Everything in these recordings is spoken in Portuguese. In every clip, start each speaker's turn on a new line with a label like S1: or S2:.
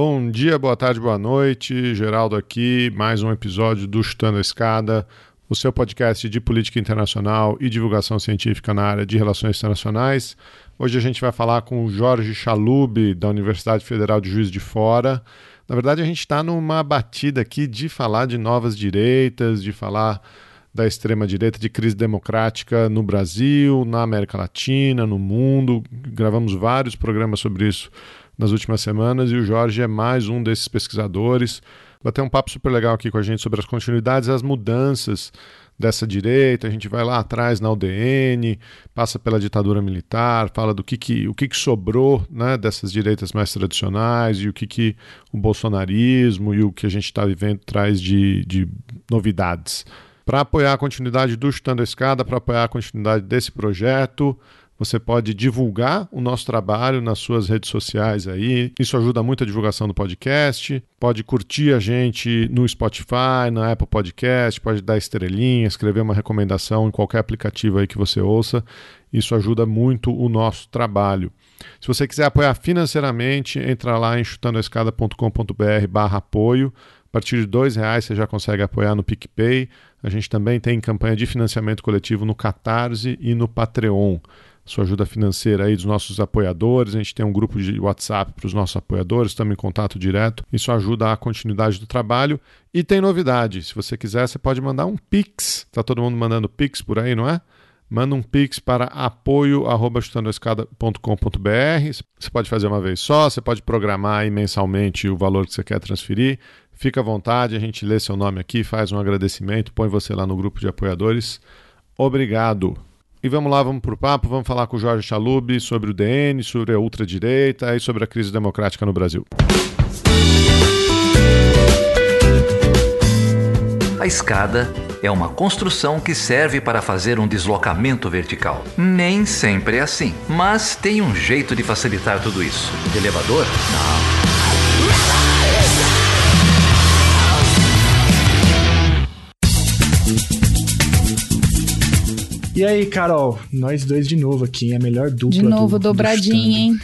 S1: Bom dia, boa tarde, boa noite. Geraldo aqui, mais um episódio do Chutando a Escada, o seu podcast de política internacional e divulgação científica na área de relações internacionais. Hoje a gente vai falar com o Jorge Chalub, da Universidade Federal de Juiz de Fora. Na verdade, a gente está numa batida aqui de falar de novas direitas, de falar da extrema-direita, de crise democrática no Brasil, na América Latina, no mundo. Gravamos vários programas sobre isso nas últimas semanas e o Jorge é mais um desses pesquisadores. Vai ter um papo super legal aqui com a gente sobre as continuidades as mudanças dessa direita. A gente vai lá atrás na UDN, passa pela ditadura militar, fala do que, que o que, que sobrou né, dessas direitas mais tradicionais e o que, que o bolsonarismo e o que a gente está vivendo traz de, de novidades. Para apoiar a continuidade do Chutando a Escada, para apoiar a continuidade desse projeto, você pode divulgar o nosso trabalho nas suas redes sociais aí. Isso ajuda muito a divulgação do podcast. Pode curtir a gente no Spotify, na Apple Podcast, pode dar estrelinha, escrever uma recomendação em qualquer aplicativo aí que você ouça. Isso ajuda muito o nosso trabalho. Se você quiser apoiar financeiramente, entra lá em chutandoescada.com.br barra apoio. A partir de R$ reais você já consegue apoiar no PicPay. A gente também tem campanha de financiamento coletivo no Catarse e no Patreon sua ajuda financeira aí dos nossos apoiadores. A gente tem um grupo de WhatsApp para os nossos apoiadores, estamos em contato direto. Isso ajuda a continuidade do trabalho. E tem novidade: se você quiser, você pode mandar um Pix. Está todo mundo mandando Pix por aí, não é? Manda um Pix para apoio.chutandoescada.com.br. Você pode fazer uma vez só, você pode programar aí mensalmente o valor que você quer transferir. Fica à vontade, a gente lê seu nome aqui, faz um agradecimento, põe você lá no grupo de apoiadores. Obrigado. E vamos lá, vamos para o papo, vamos falar com o Jorge Chalub sobre o DN, sobre a ultradireita e sobre a crise democrática no Brasil.
S2: A escada é uma construção que serve para fazer um deslocamento vertical. Nem sempre é assim, mas tem um jeito de facilitar tudo isso. elevador? Não.
S3: E aí, Carol, nós dois de novo aqui, a melhor dupla.
S4: De novo,
S3: do,
S4: dobradinha, hein?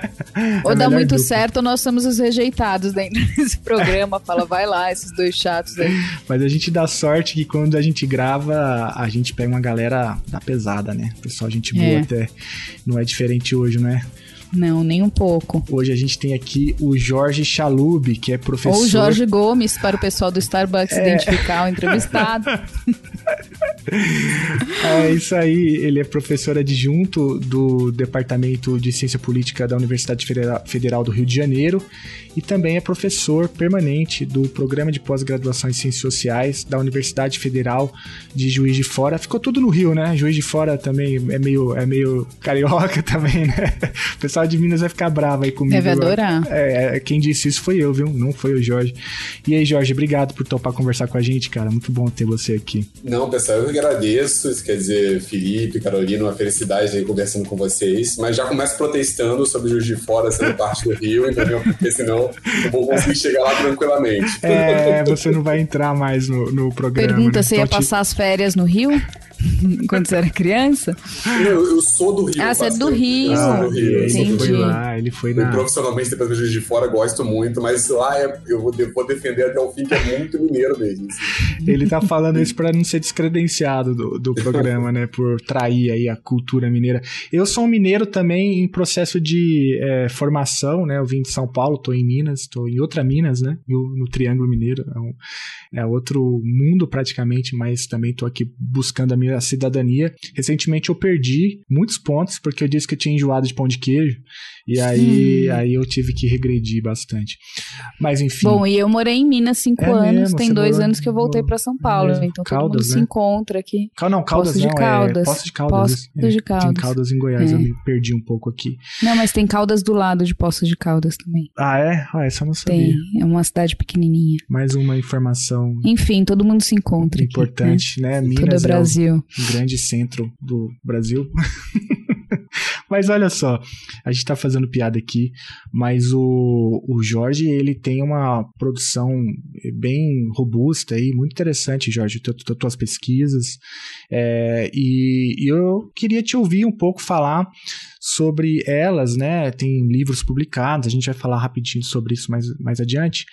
S4: ou dá muito dupla. certo, ou nós somos os rejeitados dentro desse programa. Fala, vai lá, esses dois chatos aí.
S3: Mas a gente dá sorte que quando a gente grava, a gente pega uma galera da pesada, né? Pessoal, gente boa é. até. Não é diferente hoje, não é?
S4: Não, nem um pouco.
S3: Hoje a gente tem aqui o Jorge Chalub, que é professor.
S4: Ou Jorge Gomes, para o pessoal do Starbucks é. identificar o entrevistado.
S3: é isso aí, ele é professor adjunto do Departamento de Ciência Política da Universidade Federal do Rio de Janeiro e também é professor permanente do Programa de Pós-Graduação em Ciências Sociais da Universidade Federal de Juiz de Fora. Ficou tudo no Rio, né? Juiz de Fora também é meio, é meio carioca também, né? O pessoal de Minas vai ficar bravo aí comigo.
S4: Deve adorar.
S3: É, é, quem disse isso foi eu, viu? Não foi o Jorge. E aí, Jorge, obrigado por topar conversar com a gente, cara. Muito bom ter você aqui.
S5: Não, pessoal, eu agradeço. Isso quer dizer, Felipe, Carolina, uma felicidade aí conversando com vocês. Mas já começo protestando sobre Juiz de Fora sendo parte do Rio, entendeu? Porque senão não vou conseguir chegar lá tranquilamente.
S3: É, você não vai entrar mais no, no programa.
S4: Pergunta,
S3: né?
S4: você ia passar as férias no Rio? Quando você era criança?
S5: Eu, eu sou do Rio.
S4: Ah, você é do Rio.
S5: Ah, do Rio.
S3: Ele foi lá, ele foi na...
S5: profissionalmente, depois de de fora, gosto muito, mas lá é, eu vou, vou, defender até o fim, que é muito mineiro mesmo. Assim.
S3: Ele tá falando isso pra não ser descredenciado do, do programa, né? Por trair aí a cultura mineira. Eu sou um mineiro também em processo de é, formação, né? Eu vim de São Paulo, tô em Minas, tô em outra Minas, né? No, no Triângulo Mineiro. É, um, é outro mundo praticamente, mas também tô aqui buscando a minha a cidadania. Recentemente eu perdi muitos pontos porque eu disse que eu tinha enjoado de pão de queijo. E aí, aí eu tive que regredir bastante. Mas enfim.
S4: Bom, e eu morei em Minas cinco é anos. Mesmo, tem dois anos que eu voltei para São Paulo. É então Caldas, todo mundo né? se encontra aqui.
S3: Cal, não, Caldas Poços
S4: não.
S3: De Caldas. É, Poços de Caldas.
S4: Poços é, de Caldas.
S3: Tem Caldas em Goiás, eu é. me perdi um pouco aqui.
S4: Não, mas tem Caldas do lado de Poços de Caldas também.
S3: Ah, é? Ah, essa eu não sabia.
S4: Tem, é uma cidade pequenininha.
S3: Mais uma informação.
S4: Enfim, todo mundo se encontra
S3: Importante,
S4: aqui,
S3: né? né?
S4: Minas Todo o Brasil.
S3: É um grande centro do Brasil. Mas olha só, a gente tá fazendo piada aqui, mas o, o Jorge, ele tem uma produção bem robusta aí, muito interessante, Jorge, as tuas pesquisas. É, e, e eu queria te ouvir um pouco falar sobre elas, né? Tem livros publicados, a gente vai falar rapidinho sobre isso mais, mais adiante.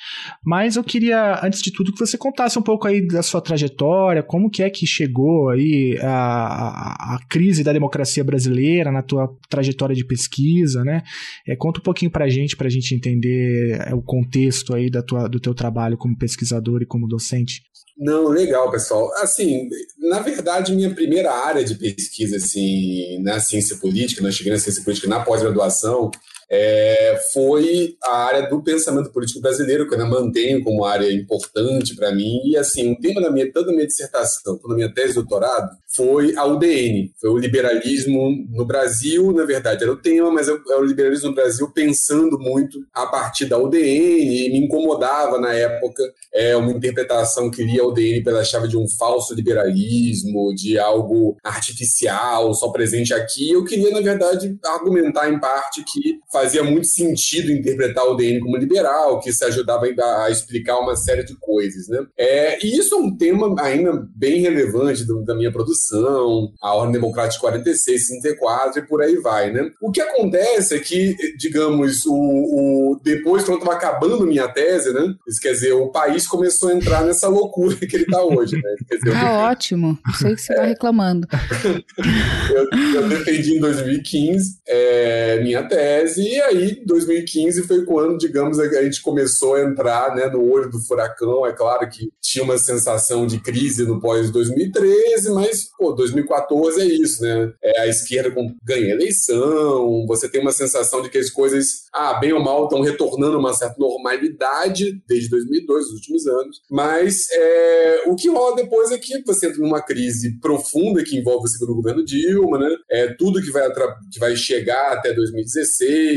S3: Mas eu queria, antes de tudo, que você contasse um pouco aí da sua trajetória, como que é que chegou aí a, a, a crise da democracia brasileira na tua trajetória de pesquisa, né? É, conta um pouquinho pra gente, pra gente entender é, o contexto aí da tua, do teu trabalho como pesquisador e como docente.
S5: Não, legal, pessoal. Assim, na verdade, minha primeira área de pesquisa assim, na ciência política, nós chegamos na ciência política na pós-graduação, é, foi a área do pensamento político brasileiro, que eu mantenho como área importante para mim. E, assim, um tema da minha, tanto da minha dissertação quanto da minha tese de doutorado foi a UDN, foi o liberalismo no Brasil, na verdade era o tema, mas é o liberalismo no Brasil pensando muito a partir da UDN, e me incomodava na época é, uma interpretação que lia a UDN pela chave de um falso liberalismo, de algo artificial, só presente aqui. Eu queria, na verdade, argumentar em parte que fazia muito sentido interpretar o DN como liberal, que isso ajudava a explicar uma série de coisas, né? É, e isso é um tema ainda bem relevante do, da minha produção, a Ordem Democrática 46, 64 e por aí vai, né? O que acontece é que, digamos, o, o depois, quando estava acabando minha tese, né? Isso quer dizer, o país começou a entrar nessa loucura que ele está hoje, né? Dizer,
S4: ah, ótimo. Sei que você está reclamando.
S5: eu, eu defendi em 2015 é, minha tese e aí, 2015 foi quando, digamos, a gente começou a entrar né, no olho do furacão. É claro que tinha uma sensação de crise no pós-2013, mas, pô, 2014 é isso, né? É a esquerda ganha eleição, você tem uma sensação de que as coisas, ah, bem ou mal, estão retornando a uma certa normalidade desde 2002, os últimos anos. Mas é, o que rola depois é que você entra numa crise profunda que envolve o segundo governo Dilma, né? É tudo que vai, que vai chegar até 2016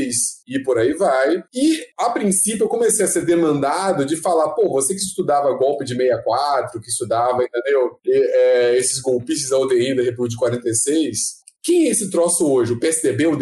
S5: e por aí vai. E, a princípio, eu comecei a ser demandado de falar, pô, você que estudava golpe de 64, que estudava, entendeu? E, é, esses golpistas da UDI da República de 46, quem é esse troço hoje? O PSDB? O,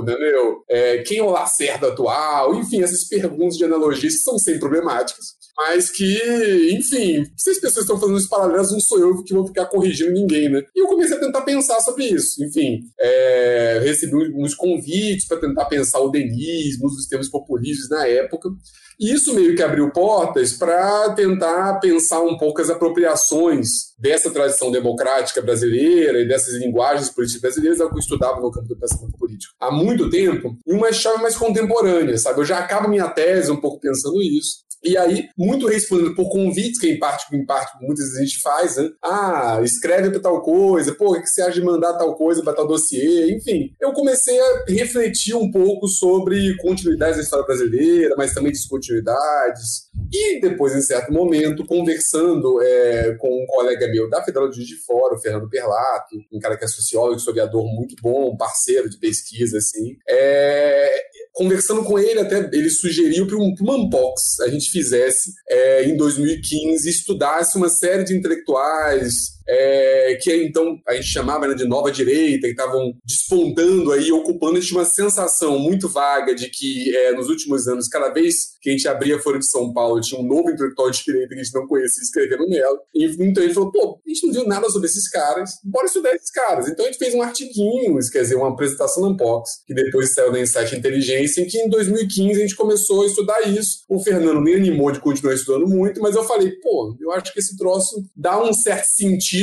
S5: entendeu? É, quem é o Lacerda atual? Enfim, essas perguntas de analogias são sempre problemáticas mas que, enfim, se as pessoas estão fazendo isso paralelos, não sou eu que vou ficar corrigindo ninguém, né? E eu comecei a tentar pensar sobre isso. Enfim, é, recebi uns convites para tentar pensar o denismo, os sistemas populistas na época. E isso meio que abriu portas para tentar pensar um pouco as apropriações dessa tradição democrática brasileira e dessas linguagens políticas brasileiras, ao que eu estudava no campo do pensamento político há muito tempo, em uma chave mais contemporânea, sabe? Eu já acabo minha tese um pouco pensando isso. E aí, muito respondendo por convites, que em parte, em parte muitas vezes a gente faz, né? Ah, escreve para tal coisa, pô, o que você acha de mandar tal coisa para tal dossiê? Enfim, eu comecei a refletir um pouco sobre continuidades da história brasileira, mas também descontinuidades. E depois, em certo momento, conversando é, com um colega meu da Federal de Juiz de Fora, o Fernando Perlato, um cara que é sociólogo, historiador muito bom, parceiro de pesquisa, assim, é, conversando com ele, até ele sugeriu para um, uma Unbox a gente fizesse é, em 2015, estudasse uma série de intelectuais é, que então a gente chamava né, de nova direita, que estavam despontando aí, ocupando, a gente uma sensação muito vaga de que é, nos últimos anos, cada vez que a gente abria a Folha de São Paulo, tinha um novo intelectual de direita que a gente não conhecia escrevendo nela. E, então a gente falou, pô, a gente não viu nada sobre esses caras, bora estudar esses caras. Então a gente fez um artiguinho, quer dizer, uma apresentação no Unbox, que depois saiu na Insight Inteligência, em que em 2015 a gente começou a estudar isso. O Fernando me animou de continuar estudando muito, mas eu falei, pô, eu acho que esse troço dá um certo sentido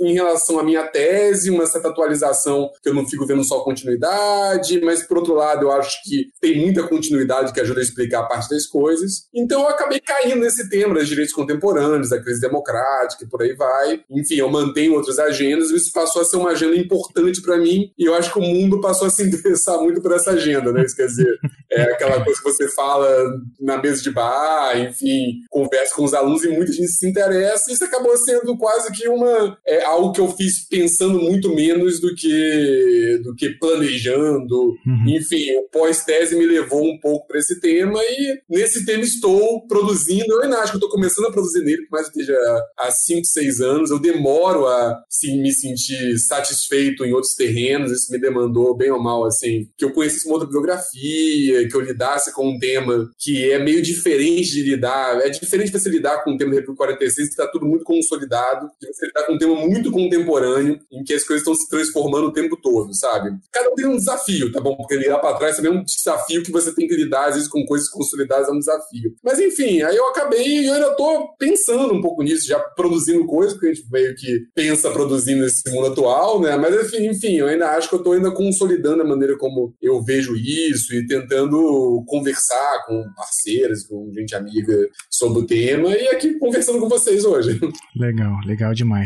S5: em relação à minha tese, uma certa atualização que eu não fico vendo só continuidade, mas por outro lado eu acho que tem muita continuidade que ajuda a explicar parte das coisas. Então eu acabei caindo nesse tema dos direitos contemporâneos, da crise democrática e por aí vai. Enfim, eu mantenho outras agendas e isso passou a ser uma agenda importante para mim e eu acho que o mundo passou a se interessar muito por essa agenda, né? Isso quer dizer, é aquela coisa que você fala na mesa de bar, enfim, conversa com os alunos e muita gente se interessa e isso acabou sendo quase que uma é algo que eu fiz pensando muito menos do que, do que planejando. Uhum. Enfim, o pós-tese me levou um pouco para esse tema e nesse tema estou produzindo. Eu ainda acho que estou começando a produzir nele, por mais que esteja há 5, 6 anos. Eu demoro a sim, me sentir satisfeito em outros terrenos. Isso me demandou, bem ou mal, assim, que eu conhecesse uma outra biografia, que eu lidasse com um tema que é meio diferente de lidar. É diferente você lidar com o tema do República 46, que está tudo muito consolidado, de você lidar com um tema muito contemporâneo, em que as coisas estão se transformando o tempo todo, sabe? Cada um tem um desafio, tá bom? Porque lidar para trás também é um desafio que você tem que lidar, às vezes, com coisas consolidadas é um desafio. Mas enfim, aí eu acabei e eu ainda tô pensando um pouco nisso, já produzindo coisas, porque a gente meio que pensa produzindo nesse mundo atual, né? Mas enfim, eu ainda acho que eu tô ainda consolidando a maneira como eu vejo isso e tentando conversar com parceiros, com gente amiga sobre o tema e aqui conversando com vocês hoje.
S3: Legal, legal demais.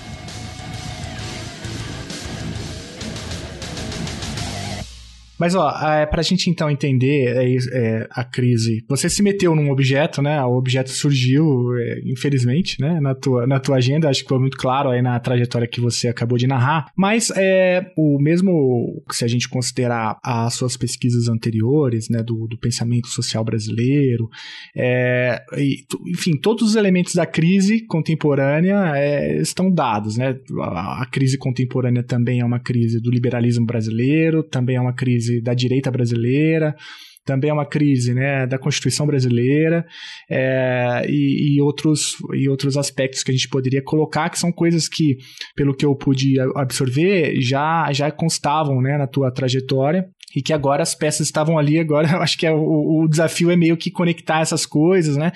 S3: Mas, ó, é, pra gente então entender é, é, a crise, você se meteu num objeto, né? O objeto surgiu, é, infelizmente, né? Na tua, na tua agenda, acho que foi muito claro aí na trajetória que você acabou de narrar. Mas, é, o mesmo, se a gente considerar as suas pesquisas anteriores, né? Do, do pensamento social brasileiro, é, e, enfim, todos os elementos da crise contemporânea é, estão dados, né? A, a crise contemporânea também é uma crise do liberalismo brasileiro, também é uma crise crise da direita brasileira, também é uma crise né, da Constituição brasileira é, e, e, outros, e outros aspectos que a gente poderia colocar, que são coisas que, pelo que eu pude absorver, já, já constavam né, na tua trajetória e que agora as peças estavam ali, agora eu acho que é, o, o, desafio é meio que conectar essas coisas, né?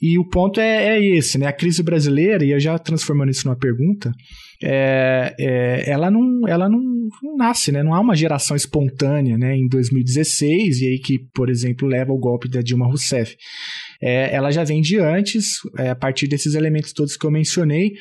S3: E o ponto é, é esse, né? A crise brasileira, e eu já transformando isso numa pergunta, é, é, ela, não, ela não, não, nasce, né? Não há uma geração espontânea, né? Em 2016, e aí que, por exemplo, leva ao golpe da Dilma Rousseff. É, ela já vem de antes, é, a partir desses elementos todos que eu mencionei,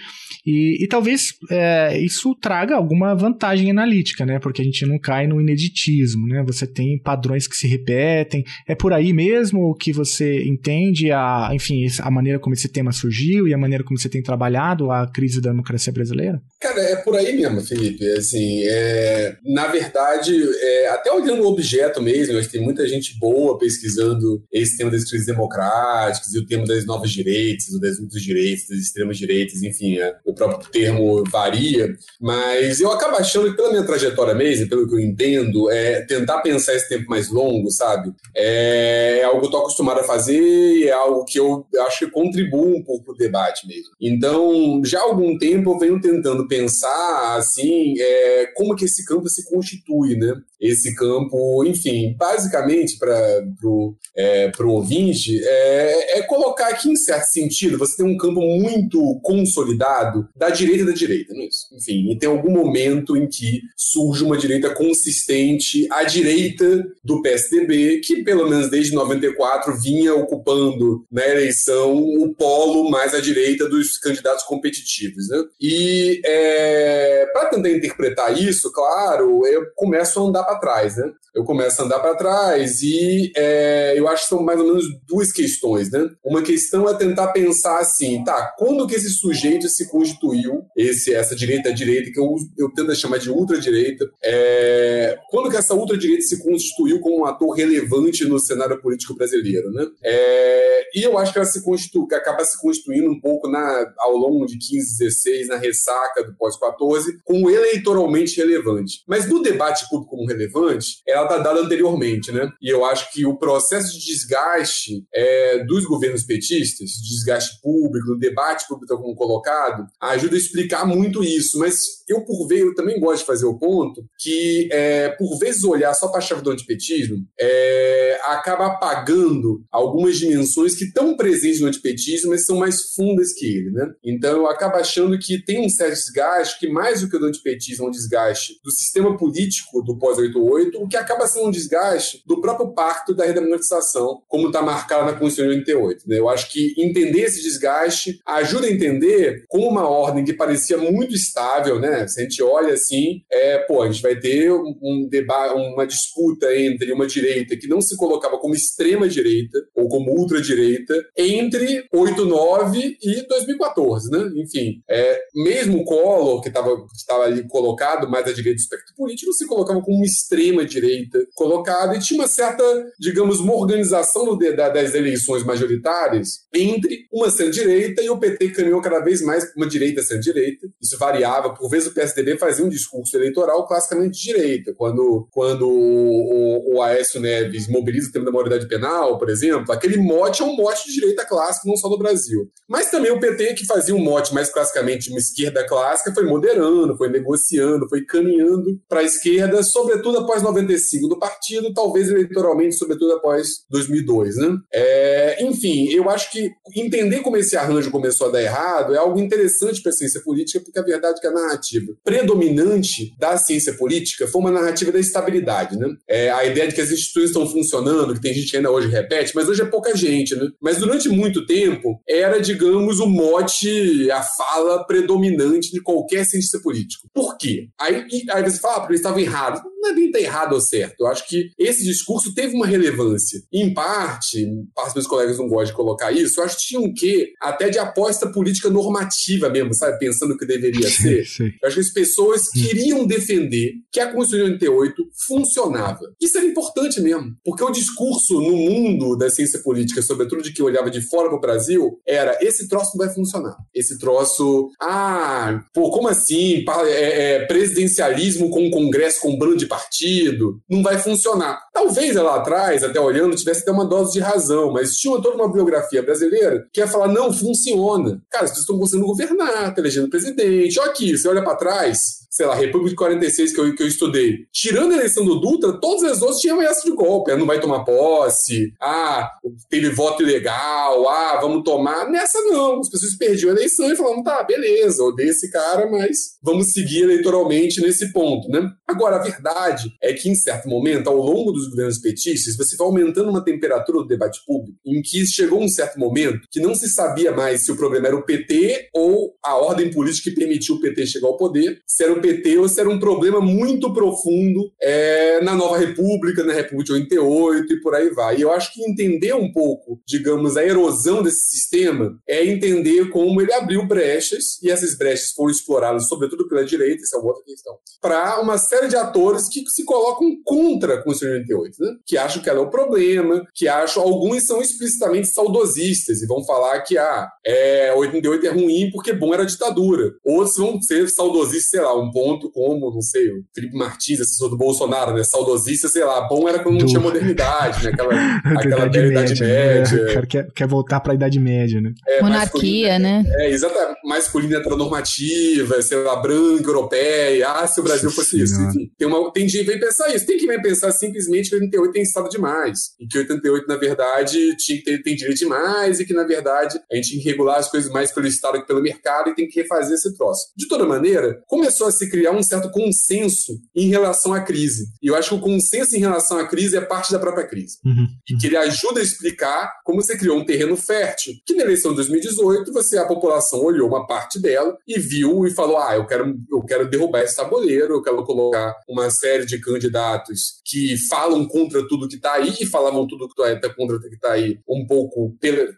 S3: e, e talvez é, isso traga alguma vantagem analítica, né? Porque a gente não cai no ineditismo, né? Você tem padrões que se repetem. É por aí mesmo que você entende a, enfim, a maneira como esse tema surgiu e a maneira como você tem trabalhado a crise da democracia brasileira?
S5: Cara, é por aí mesmo, Felipe. Assim, é, na verdade, é, até olhando o objeto mesmo, acho que tem muita gente boa pesquisando esse tema das crises democráticas e o tema das novas direitas, das ultra direitas, das extremas direitas, enfim, é, o próprio termo varia, mas eu acabo achando que pela minha trajetória mesmo, pelo que eu entendo, é tentar pensar esse tempo mais longo, sabe? É, é algo que eu tô acostumado a fazer e é algo que eu acho que contribui um pouco pro debate mesmo. Então, já há algum tempo eu venho tentando pensar, assim, é, como que esse campo se constitui, né? Esse campo, enfim, basicamente para o é, pro ouvinte, é, é colocar aqui, em certo sentido, você tem um campo muito consolidado da direita da direita, não é isso? Enfim, e tem algum momento em que surge uma direita consistente à direita do PSDB, que pelo menos desde 94 vinha ocupando na eleição o polo mais à direita dos candidatos competitivos, né? E é, para tentar interpretar isso, claro, eu começo a andar para trás, né? Eu começo a andar para trás e é, eu acho que são mais ou menos duas questões, né? Uma questão é tentar pensar assim, tá, quando que esse sujeito se constituiu, esse, essa direita direita, que eu, eu tento chamar de ultradireita, é, quando que essa ultradireita se constituiu como um ator relevante no cenário político brasileiro, né? É, e eu acho que ela se constitu, acaba se constituindo um pouco na, ao longo de 15, 16, na ressaca do pós-14, como eleitoralmente relevante. Mas no debate público como relevante, ela está dada anteriormente, né? E eu acho que o processo de desgaste é, dos governos petistas, desgaste público, do debate público como colocado, ajuda a explicar muito isso. Mas eu, por ver, eu também gosto de fazer o ponto que, é, por vezes, olhar só para a chave do antipetismo é, acaba apagando algumas dimensões que estão presentes no antipetismo, mas são mais fundas que ele, né? Então, eu acabo achando que tem um certo desgaste, que mais do que o do antipetismo é um desgaste do sistema político do pós-88, o que acaba sendo um desgaste do próprio pacto da redemocratização, como está marcado na Constituição 88. Né? Eu acho que entender esse desgaste ajuda a entender como uma ordem que parecia muito estável, né? Se a gente olha assim, é, pô, a gente vai ter um debate, uma disputa entre uma direita que não se colocava como extrema direita ou como ultradireita entre 89 e 2014, né? Enfim, é, mesmo o Collor, que estava ali colocado mais à direita do espectro político, se colocava como uma extrema direita colocada e tinha uma certa, digamos, uma organização das eleições majoritárias entre uma centro-direita e o PT caminhou cada vez mais para uma direita centro-direita. Isso variava, por vezes o PSDB fazia um discurso eleitoral classicamente de direita, quando, quando o, o, o Aécio Neves mobiliza o tema da maioridade penal, por exemplo, aquele mote é um mote de direita clássico, não só no Brasil. Mas também o PT, que fazia um mote mais classicamente de uma esquerda clássica, foi moderando, foi negociando, foi caminhando para a esquerda, sobretudo após 95 do partido, talvez eleitoralmente, sobretudo após 2002, né? É, enfim, eu acho que entender como esse arranjo começou a dar errado é algo interessante para a ciência política, porque a verdade é que a narrativa predominante da ciência política foi uma narrativa da estabilidade, né? É, a ideia de que as instituições estão funcionando, que tem gente que ainda hoje repete, mas hoje é pouca gente, né? Mas durante muito tempo era, digamos, o mote, a fala predominante de qualquer cientista político. Por quê? Aí, aí você fala, ah, porque eles estavam errados. Não é bem estar errado ou certo. Eu acho que esse discurso teve uma relevância. Em parte, parte meus colegas não gostam de colocar isso, eu acho que tinha um quê até de aposta política normativa mesmo, sabe? Pensando o que deveria ser.
S3: Sim.
S5: Eu acho que as pessoas queriam defender que a Constituição de 88 funcionava. Isso era importante mesmo, porque o discurso no mundo da ciência política, sobretudo de quem olhava de fora para o Brasil, era esse troço não vai funcionar. Esse troço, ah, pô, como assim? É, é, presidencialismo com um congresso com bando de partido, não vai funcionar. Talvez lá atrás, até olhando, tivesse até uma dose de razão, mas tinha toda uma biografia brasileira que ia falar, não, funciona. Cara, as pessoas estão conseguindo governar, tá elegendo presidente. Olha aqui, você olha para trás, sei lá, República de 46 que eu, que eu estudei. Tirando a eleição do Dutra, todas as outras tinham ameaça de golpe. Ah, não vai tomar posse, ah, teve voto ilegal, ah, vamos tomar. Nessa não. As pessoas perdiam a eleição e falavam, tá, beleza, odeio esse cara, mas vamos seguir eleitoralmente nesse ponto, né? Agora, a verdade é que, em certo momento, ao longo dos governos petistas, você vai aumentando uma temperatura do debate público em que chegou um certo momento que não se sabia mais se o problema era o PT ou a ordem política que permitiu o PT chegar ao poder, se era o PT ou se era um problema muito profundo é, na nova República, na República de 88 e por aí vai. E eu acho que entender um pouco, digamos, a erosão desse sistema é entender como ele abriu brechas, e essas brechas foram exploradas, sobretudo pela direita, isso é outra questão, para uma série de atores que se colocam contra a Constituição de 88, né? que acham que ela é o problema, que acham, alguns são explicitamente saudosistas e vão falar que ah, é, 88 é ruim porque bom era a ditadura. Outros vão ser saudosistas, sei lá, um ponto como, não sei, o Felipe Martins, assessor do Bolsonaro, né? Saudosista, sei lá, bom era quando não
S3: Do-
S5: tinha modernidade, né? Aquela, aquela velha Idade
S3: né?
S5: Média.
S3: O cara quer, quer voltar pra Idade Média, né?
S5: É,
S4: Monarquia, né?
S5: É, exatamente. Masculina heteronormativa, sei lá, branca, europeia. Ah, se o Brasil
S3: Nossa
S5: fosse isso. Enfim, tem, uma, tem gente que vem pensar isso. Tem que vem pensar simplesmente que 88 tem estado demais. E que 88, na verdade, tinha que ter, tem direito demais. E que, na verdade, a gente tem que regular as coisas mais pelo Estado que pelo mercado e tem que refazer esse troço. De toda maneira, começou a se criar um certo consenso em relação à crise. E eu acho que o consenso em relação à crise é parte da própria crise
S3: Uhum.
S5: e que ele ajuda a explicar como você criou um terreno fértil. Que na eleição de 2018, você, a população olhou uma parte dela e viu e falou: ah, eu quero, eu quero derrubar esse tabuleiro, eu quero colocar uma série de candidatos que falam contra tudo que está aí e falavam tudo que está contra o que está aí um pouco,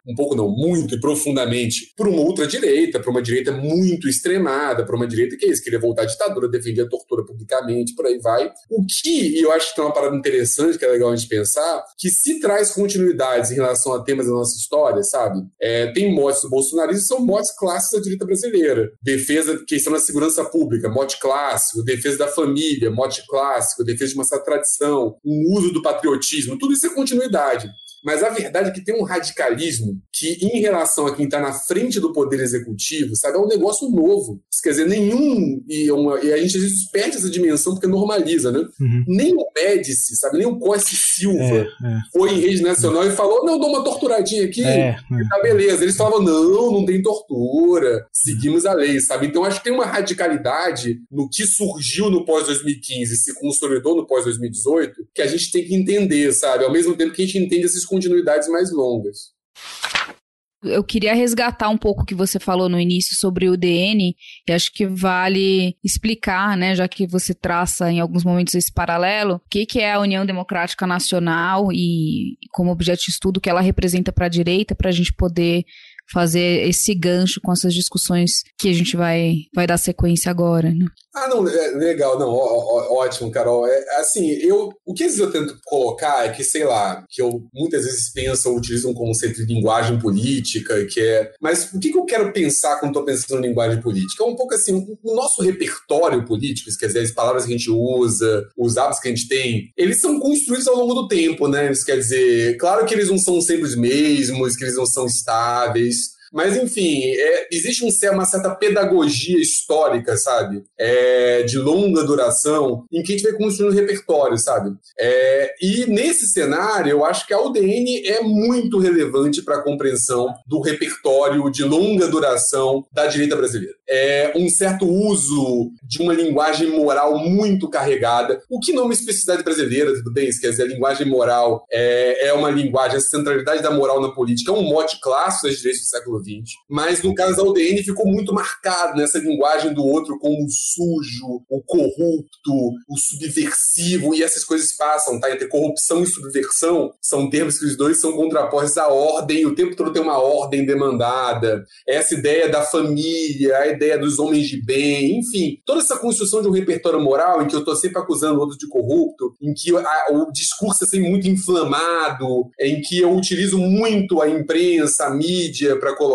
S5: um pouco não, muito e profundamente por uma ultradireita, por uma direita muito extremada, por uma direita que é isso, queria voltar à ditadura, defendia a tortura publicamente, por aí vai. O que, e eu acho que tem uma parada interessante que é legal a gente pensar, que se traz continuidades em relação a temas da nossa história, sabe? É, tem motes do bolsonarismo, são motes clássicos da direita brasileira. Defesa, questão da segurança pública, mote clássico. Defesa da família, mote clássico. Defesa de uma certa tradição. Um uso do patriotismo. Tudo isso é continuidade. Mas a verdade é que tem um radicalismo que, em relação a quem está na frente do poder executivo, sabe, é um negócio novo. Quer dizer, nenhum. E, uma, e a gente às vezes perde essa dimensão porque normaliza, né? Uhum. Nem o Médici, sabe, nem o Cosse Silva é, é. foi em rede nacional e falou: não, dou uma torturadinha aqui, é, é. tá beleza. Eles falavam: não, não tem tortura, seguimos a lei, sabe? Então acho que tem uma radicalidade no que surgiu no pós-2015 e se consolidou no pós-2018 que a gente tem que entender, sabe? Ao mesmo tempo que a gente entende essas continuidades mais longas.
S4: Eu queria resgatar um pouco o que você falou no início sobre o DN, e acho que vale explicar, né, já que você traça em alguns momentos esse paralelo, o que, que é a União Democrática Nacional e, como objeto de estudo que ela representa para a direita, para a gente poder fazer esse gancho com essas discussões que a gente vai, vai dar sequência agora, né?
S5: Ah, não, é, legal, não, ó, ó, ótimo, Carol. É, assim, eu, o que eu tento colocar é que, sei lá, que eu muitas vezes penso ou utilizo um conceito de linguagem política, que é. Mas o que, que eu quero pensar quando estou pensando em linguagem política? É um pouco assim, o nosso repertório político, quer dizer, as palavras que a gente usa, os hábitos que a gente tem, eles são construídos ao longo do tempo, né? Isso quer dizer, claro que eles não são sempre os mesmos, que eles não são estáveis. Mas, enfim, é, existe um, uma certa pedagogia histórica, sabe? É, de longa duração, em que a gente vai construindo um repertório, sabe? É, e nesse cenário, eu acho que a UDN é muito relevante para a compreensão do repertório de longa duração da direita brasileira. É um certo uso de uma linguagem moral muito carregada, o que não é uma especificidade brasileira, tudo bem? Quer dizer, a linguagem moral é, é uma linguagem, a centralidade da moral na política é um mote clássico das direitas do século Mas no caso da UDN ficou muito marcado nessa linguagem do outro como o sujo, o corrupto, o subversivo, e essas coisas passam, tá? Entre corrupção e subversão são termos que os dois são contrapostos à ordem, o tempo todo tem uma ordem demandada. Essa ideia da família, a ideia dos homens de bem, enfim, toda essa construção de um repertório moral em que eu estou sempre acusando o outro de corrupto, em que a, o discurso é sempre muito inflamado, em que eu utilizo muito a imprensa, a mídia para colocar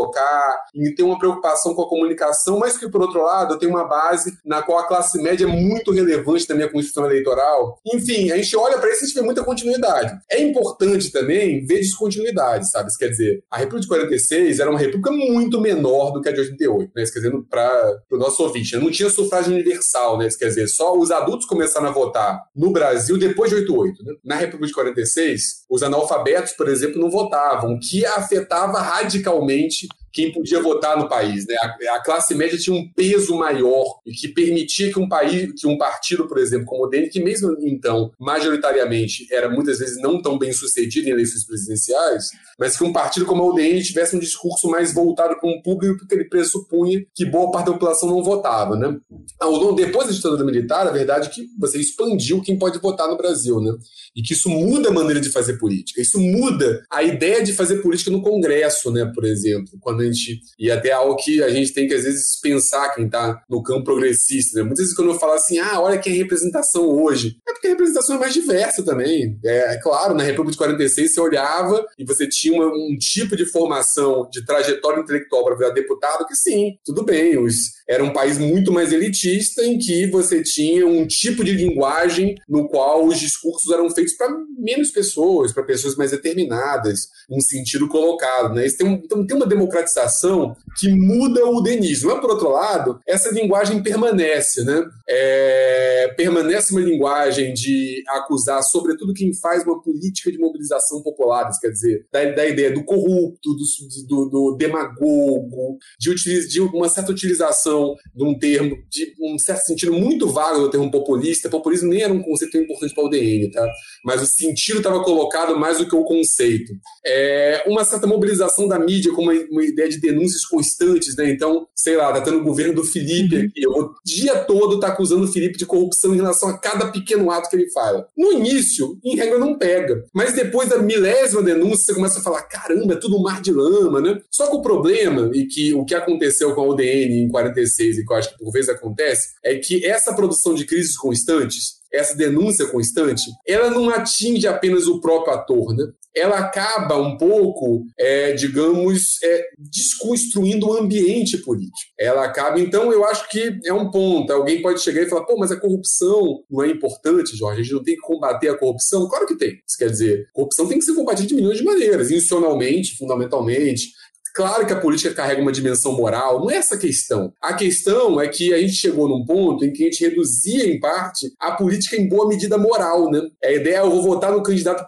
S5: e tem uma preocupação com a comunicação, mas que, por outro lado, tenho uma base na qual a classe média é muito relevante na minha Constituição Eleitoral. Enfim, a gente olha para isso e a gente vê muita continuidade. É importante também ver descontinuidade, sabe? Isso quer dizer, a República de 46 era uma república muito menor do que a de 88, né? Isso quer dizer, para o nosso ouvinte, né? não tinha sufrágio universal, né? Isso quer dizer, só os adultos começaram a votar no Brasil depois de 88. Né? Na República de 46, os analfabetos, por exemplo, não votavam, o que afetava radicalmente quem podia votar no país. Né? A, a, classe média tinha um peso maior e que permitia que um país, que um partido, por exemplo, como o DN, que mesmo então, majoritariamente, era muitas vezes não tão bem sucedido em eleições presidenciais, mas que um partido como a UDN tivesse um discurso mais voltado para um público porque ele pressupunha que boa parte da população não votava. Né? Depois da ditadura militar, a verdade é que você expandiu quem pode votar no Brasil. Né? E que isso muda a maneira de fazer política. Isso muda a ideia de fazer política no Congresso, né, por exemplo, quando e até algo que a gente tem que às vezes pensar quem está no campo progressista. Né? Muitas vezes quando eu falo assim, ah, olha que é representação hoje, é porque a representação é mais diversa também. É, é claro, na República de 46 você olhava e você tinha uma, um tipo de formação, de trajetória intelectual para virar deputado que sim, tudo bem, os, era um país muito mais elitista em que você tinha um tipo de linguagem no qual os discursos eram feitos para menos pessoas, para pessoas mais determinadas, um sentido colocado. Né? Tem um, então tem uma democratização que muda o denismo. Mas, por outro lado, essa linguagem permanece. Né? É, permanece uma linguagem de acusar, sobretudo, quem faz uma política de mobilização popular, quer dizer, da, da ideia do corrupto, do, do, do demagogo, de, de uma certa utilização de um termo, de um certo sentido muito vago do termo populista. Populismo nem era um conceito tão importante para o DN, tá? Mas o sentido estava colocado mais do que o conceito. É uma certa mobilização da mídia com uma, uma, ideia de denúncias constantes, né? Então, sei lá, tá tendo o governo do Felipe uhum. aqui, o dia todo tá acusando o Felipe de corrupção em relação a cada pequeno ato que ele fala. No início, em regra, não pega. Mas depois da milésima denúncia, você começa a falar: caramba, é tudo um mar de lama, né? Só que o problema, e que o que aconteceu com a UDN em 45 e que eu acho que por vezes acontece, é que essa produção de crises constantes essa denúncia constante, ela não atinge apenas o próprio ator, né? Ela acaba um pouco, é, digamos, é, desconstruindo o ambiente político. Ela acaba, então, eu acho que é um ponto. Alguém pode chegar e falar, pô, mas a corrupção não é importante, Jorge, a gente não tem que combater a corrupção? Claro que tem. Isso quer dizer, corrupção tem que ser combatida de milhões de maneiras, institucionalmente, fundamentalmente, Claro que a política carrega uma dimensão moral, não é essa a questão. A questão é que a gente chegou num ponto em que a gente reduzia, em parte, a política em boa medida moral, né? A ideia é eu vou votar no candidato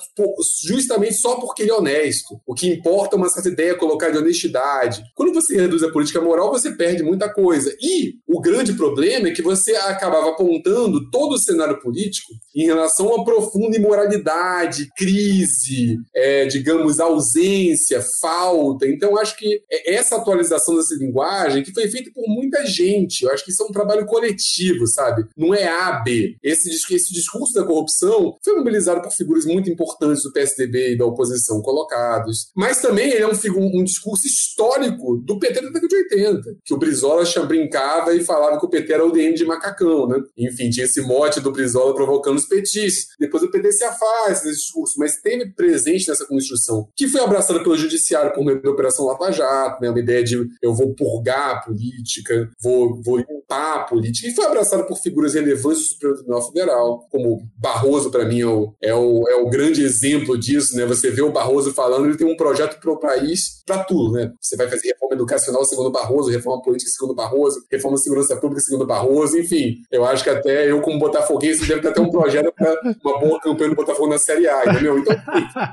S5: justamente só porque ele é honesto. O que importa é uma certa ideia colocar de honestidade. Quando você reduz a política moral, você perde muita coisa. E o grande problema é que você acabava apontando todo o cenário político em relação a profunda imoralidade, crise, é, digamos, ausência, falta. Então, acho que é essa atualização dessa linguagem que foi feita por muita gente. Eu acho que isso é um trabalho coletivo, sabe? Não é A, B. Esse, esse discurso da corrupção foi mobilizado por figuras muito importantes do PSDB e da oposição colocados. Mas também ele é um, um discurso histórico do PT da década de 80, que o Brizola brincava e falava que o PT era o DN de macacão, né? Enfim, tinha esse mote do Brizola provocando os petistas. Depois o PT se afasta desse discurso, mas teve presente nessa construção, que foi abraçada pelo judiciário por meio da Operação Lava Lava Jato, né? uma ideia de eu vou purgar a política, vou, vou limpar a política, e foi abraçado por figuras relevantes do Supremo Tribunal Federal, como Barroso, para mim, é o, é, o, é o grande exemplo disso. Né? Você vê o Barroso falando, ele tem um projeto para o país para tudo. Né? Você vai fazer reforma educacional segundo Barroso, reforma política segundo Barroso, reforma de segurança pública segundo Barroso, enfim. Eu acho que até eu, como botafoguense, deve ter até um projeto para uma boa campanha do Botafogo na Série A, entendeu? Então,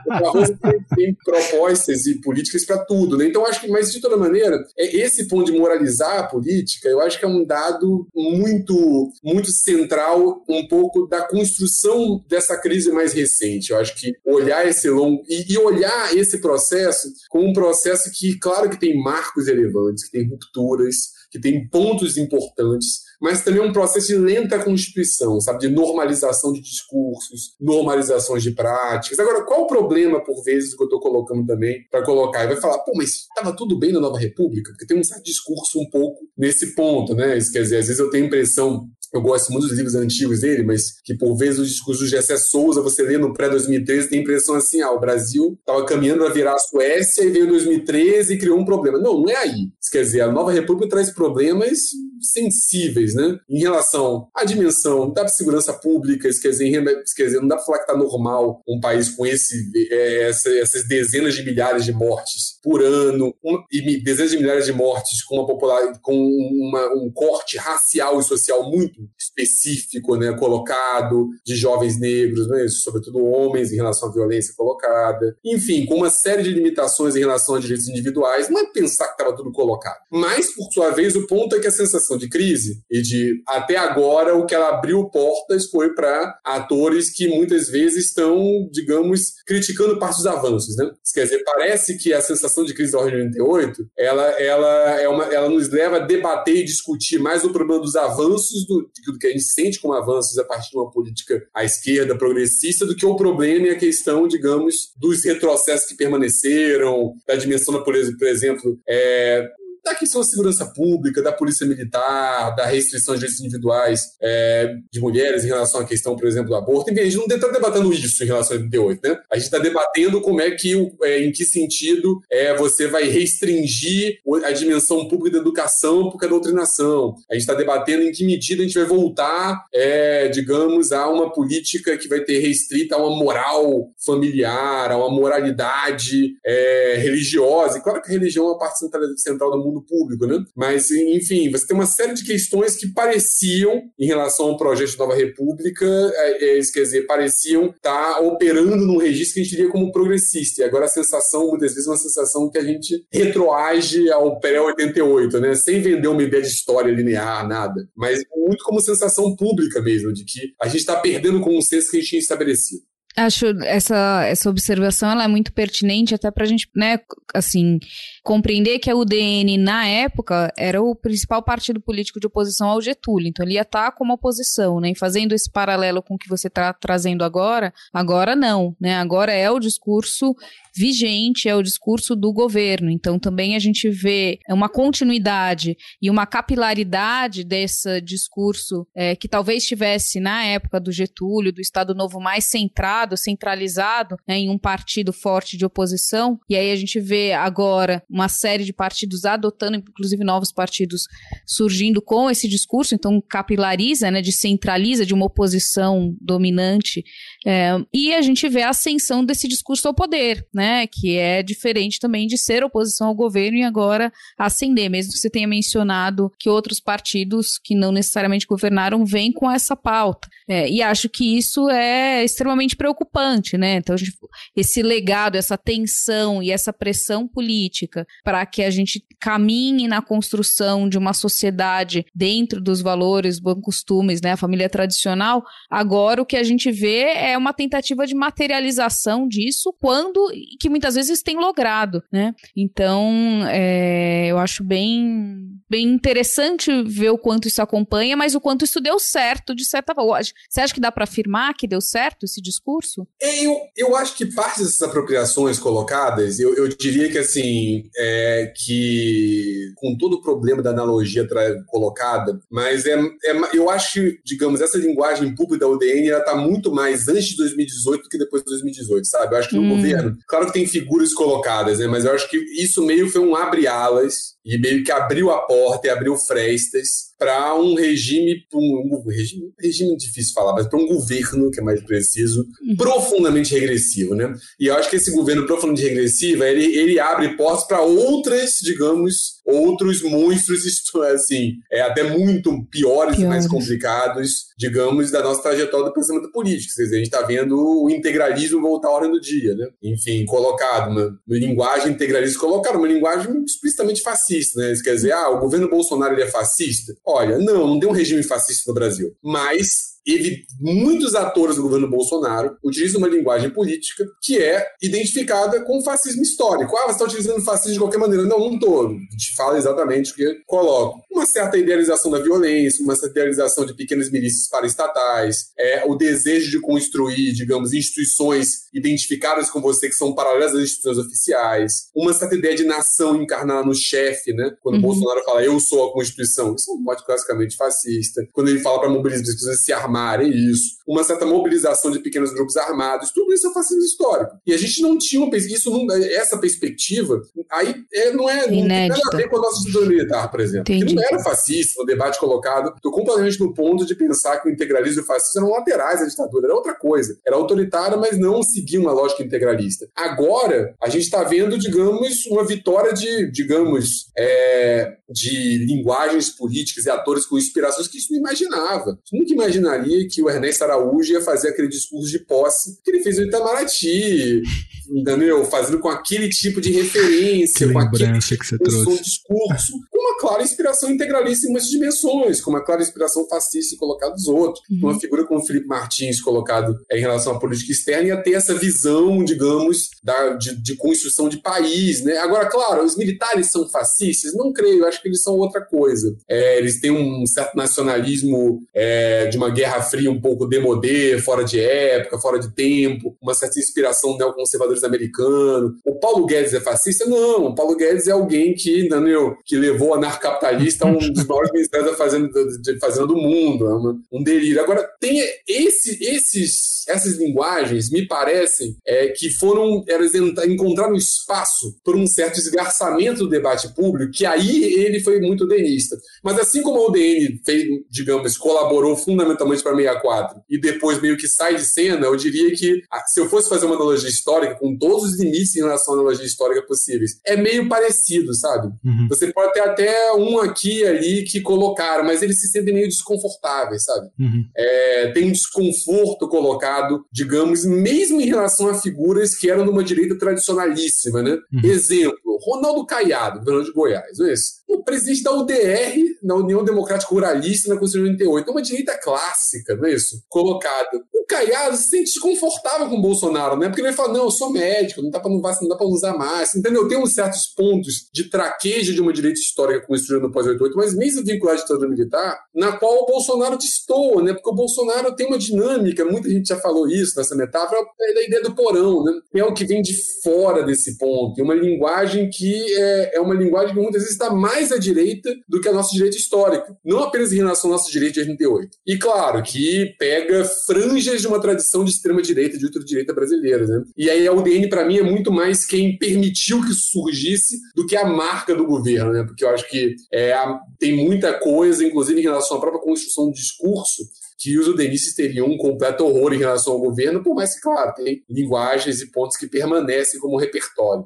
S5: o Barroso tem, tem propostas e políticas para tudo. Né? Então, eu acho que, mas de toda maneira, é esse ponto de moralizar a política, eu acho que é um dado muito, muito central, um pouco da construção dessa crise mais recente. Eu acho que olhar esse longo e, e olhar esse processo como um processo que, claro, que tem marcos relevantes, que tem rupturas, que tem pontos importantes, mas também um processo de lenta constituição, sabe, de normalização de discursos, normalizações de práticas. Agora, qual o problema, por vezes, que eu estou colocando também, para colocar? E vai falar, pô, mas estava tudo bem na Nova República? Porque tem um certo discurso um pouco nesse ponto, né? Isso quer dizer, às vezes eu tenho a impressão eu gosto muito dos livros antigos dele, mas que por vezes o discurso do Gessé Souza, você lê no pré-2013, tem a impressão assim, ah, o Brasil estava caminhando a virar a Suécia e veio 2013 e criou um problema. Não, não é aí. Isso quer dizer, a Nova República traz problemas sensíveis, né? Em relação à dimensão da segurança pública, isso quer dizer, quer dizer não dá para falar que está normal um país com esse, é, essa, essas dezenas de milhares de mortes por ano, e dezenas de milhares de mortes com uma popular, com uma, um corte racial e social muito específico, né, colocado de jovens negros, né, sobretudo homens em relação à violência colocada, enfim, com uma série de limitações em relação a direitos individuais, não é pensar que estava tudo colocado. Mas, por sua vez, o ponto é que a sensação de crise e de até agora o que ela abriu portas foi para atores que muitas vezes estão, digamos, criticando parte dos avanços, né? Quer dizer, parece que a sensação de crise da ordem 98, ela, ela, é uma, ela nos leva a debater e discutir mais o problema dos avanços do, do que a gente sente como avanços a partir de uma política à esquerda progressista do que o problema e a questão, digamos, dos retrocessos que permaneceram, da dimensão da, por exemplo, é, da questão da segurança pública, da polícia militar, da restrição de direitos individuais é, de mulheres em relação à questão, por exemplo, do aborto. Enfim, a gente não está debatendo isso em relação a 88, né? A gente está debatendo como é que, é, em que sentido é, você vai restringir a dimensão pública da educação por causa da doutrinação. A gente está debatendo em que medida a gente vai voltar, é, digamos, a uma política que vai ter restrita a uma moral familiar, a uma moralidade é, religiosa. E claro que a religião é uma parte central do mundo mundo público, né? Mas, enfim, você tem uma série de questões que pareciam, em relação ao projeto de Nova República, é, é, quer dizer, pareciam estar tá operando num registro que a gente diria como progressista. E agora a sensação, muitas vezes, é uma sensação que a gente retroage ao pré-88, né? Sem vender uma ideia de história linear, nada. Mas muito como sensação pública mesmo, de que a gente está perdendo o consenso que a gente tinha estabelecido.
S4: Acho essa, essa observação ela é muito pertinente até para a gente, né, assim, compreender que a UDN, na época, era o principal partido político de oposição ao Getúlio. Então, ele ia estar tá como oposição, né? E fazendo esse paralelo com o que você está trazendo agora, agora não, né? Agora é o discurso vigente, é o discurso do governo. Então também a gente vê uma continuidade e uma capilaridade desse discurso é, que talvez tivesse na época do Getúlio, do Estado Novo mais centrado, centralizado né, em um partido forte de oposição. E aí a gente vê agora uma série de partidos adotando, inclusive novos partidos surgindo com esse discurso. Então capilariza, né, descentraliza de uma oposição dominante. É, e a gente vê a ascensão desse discurso ao poder, né, que é diferente também de ser oposição ao governo e agora ascender, mesmo que você tenha mencionado que outros partidos que não necessariamente governaram vêm com essa pauta. É, e acho que isso é extremamente preocupante, né? Então, gente, esse legado, essa tensão e essa pressão política para que a gente caminhe na construção de uma sociedade dentro dos valores, bons costumes, né? A família tradicional. Agora, o que a gente vê é uma tentativa de materialização disso quando que muitas vezes tem logrado, né? Então, é, eu acho bem, bem interessante ver o quanto isso acompanha, mas o quanto isso deu certo de certa forma. Você acha que dá para afirmar que deu certo esse discurso?
S5: É, eu, eu acho que parte dessas apropriações colocadas, eu, eu diria que assim, é, que com todo o problema da analogia colocada, mas é, é, eu acho que, digamos, essa linguagem pública da UDN ela tá muito mais antes de 2018 do que depois de 2018, sabe? Eu acho que no hum. governo, claro que tem figuras colocadas, né? Mas eu acho que isso meio foi um abre-alas e meio que abriu a porta e abriu frestas para um regime, um, regime, regime difícil falar, mas para um governo, que é mais preciso, uhum. profundamente regressivo, né? E eu acho que esse governo profundamente regressivo, ele, ele abre portas para outras, digamos, outros monstros, é, assim, é até muito piores, e mais complicados, digamos, da nossa trajetória do pensamento político. Quer dizer, a gente está vendo o integralismo voltar à ordem do dia, né? Enfim, colocado uma, uma linguagem integralista, colocado uma linguagem explicitamente fascista, né? Isso quer dizer, ah, o governo Bolsonaro ele é fascista? Olha, não, não tem um regime fascista no Brasil. Mas ele, muitos atores do governo Bolsonaro utilizam uma linguagem política que é identificada com fascismo histórico. Ah, você está utilizando fascismo de qualquer maneira. Não, não estou. Te fala exatamente o que coloco. Uma certa idealização da violência, uma certa idealização de pequenas milícias paraestatais, é, o desejo de construir, digamos, instituições identificadas com você que são paralelas às instituições oficiais, uma certa ideia de nação encarnada no chefe, né? Quando uhum. Bolsonaro fala eu sou a Constituição, isso é um mote classicamente fascista. Quando ele fala para mobilizar as pessoas se armar armarem isso, uma certa mobilização de pequenos grupos armados, tudo isso é fascismo histórico. E a gente não tinha uma isso não, essa perspectiva, aí é, não é não tem nada a ver com a nossa ditadura militar, por exemplo. Que não era fascista no debate colocado. Estou completamente no ponto de pensar que o integralismo e o fascismo eram laterais à ditadura, era outra coisa. Era autoritária, mas não seguia uma lógica integralista. Agora, a gente está vendo, digamos, uma vitória de, digamos, é, de linguagens políticas e atores com inspirações que isso não imaginava. Isso nunca imaginaria ali que o Ernesto Araújo ia fazer aquele discurso de posse que ele fez no Itamaraty, entendeu? Fazendo com aquele tipo de referência, que com aquele
S3: que você trouxe.
S5: discurso, com uma clara inspiração integralista em muitas dimensões, com uma clara inspiração fascista colocada dos outros. Uhum. Uma figura como o Felipe Martins colocado em relação à política externa ia ter essa visão, digamos, da, de, de construção de país, né? Agora, claro, os militares são fascistas? Não creio, acho que eles são outra coisa. É, eles têm um certo nacionalismo é, de uma guerra Guerra Fria um pouco demodê, fora de época, fora de tempo, uma certa inspiração neoconservadores americanos. O Paulo Guedes é fascista? Não, o Paulo Guedes é alguém que, entendeu, que levou a narcapitalista a um dos maiores ministérios da fazenda, de fazenda do mundo, é um delírio. Agora, tem esse, esses, essas linguagens, me parecem, é, que foram, elas encontraram espaço por um certo esgarçamento do debate público, que aí ele foi muito denista. Mas assim como a UDN fez, digamos, colaborou fundamentalmente para 64 e depois meio que sai de cena, eu diria que se eu fosse fazer uma analogia histórica, com todos os limites em relação à analogia histórica possíveis, é meio parecido, sabe? Uhum. Você pode ter até um aqui e ali que colocaram, mas eles se sentem meio desconfortáveis, sabe? Uhum. É, tem um desconforto colocado, digamos, mesmo em relação a figuras que eram de uma direita tradicionalíssima, né? Uhum. Exemplo, Ronaldo Caiado, governador de Goiás, não é esse? O presidente da UDR, na União Democrática Ruralista, na Constituição de 88. É uma direita clássica, não é isso? Colocada. O Caiado se sente desconfortável com o Bolsonaro, né? Porque ele fala, não, eu sou médico, não dá pra, não, não dá pra usar mais. Entendeu? Tem uns certos pontos de traquejo de uma direita histórica construída no pós-88, mas mesmo vinculada à ditadura militar, na qual o Bolsonaro destoa, né? Porque o Bolsonaro tem uma dinâmica, muita gente já falou isso nessa metáfora, é da ideia do porão, né? É o que vem de fora desse ponto. É uma linguagem que é, é uma linguagem que muitas vezes está mais à direita do que a nossa direita histórica. Não apenas em relação ao nosso direito de 88. E claro, que pega franjas de uma tradição de extrema-direita, de ultradireita brasileira, né? E aí a UDN, para mim, é muito mais quem permitiu que isso surgisse do que a marca do governo, né? Porque eu acho que é, tem muita coisa, inclusive em relação à própria construção do discurso, que os udenistas teriam um completo horror em relação ao governo, por mais que, claro, tem linguagens e pontos que permanecem como repertório.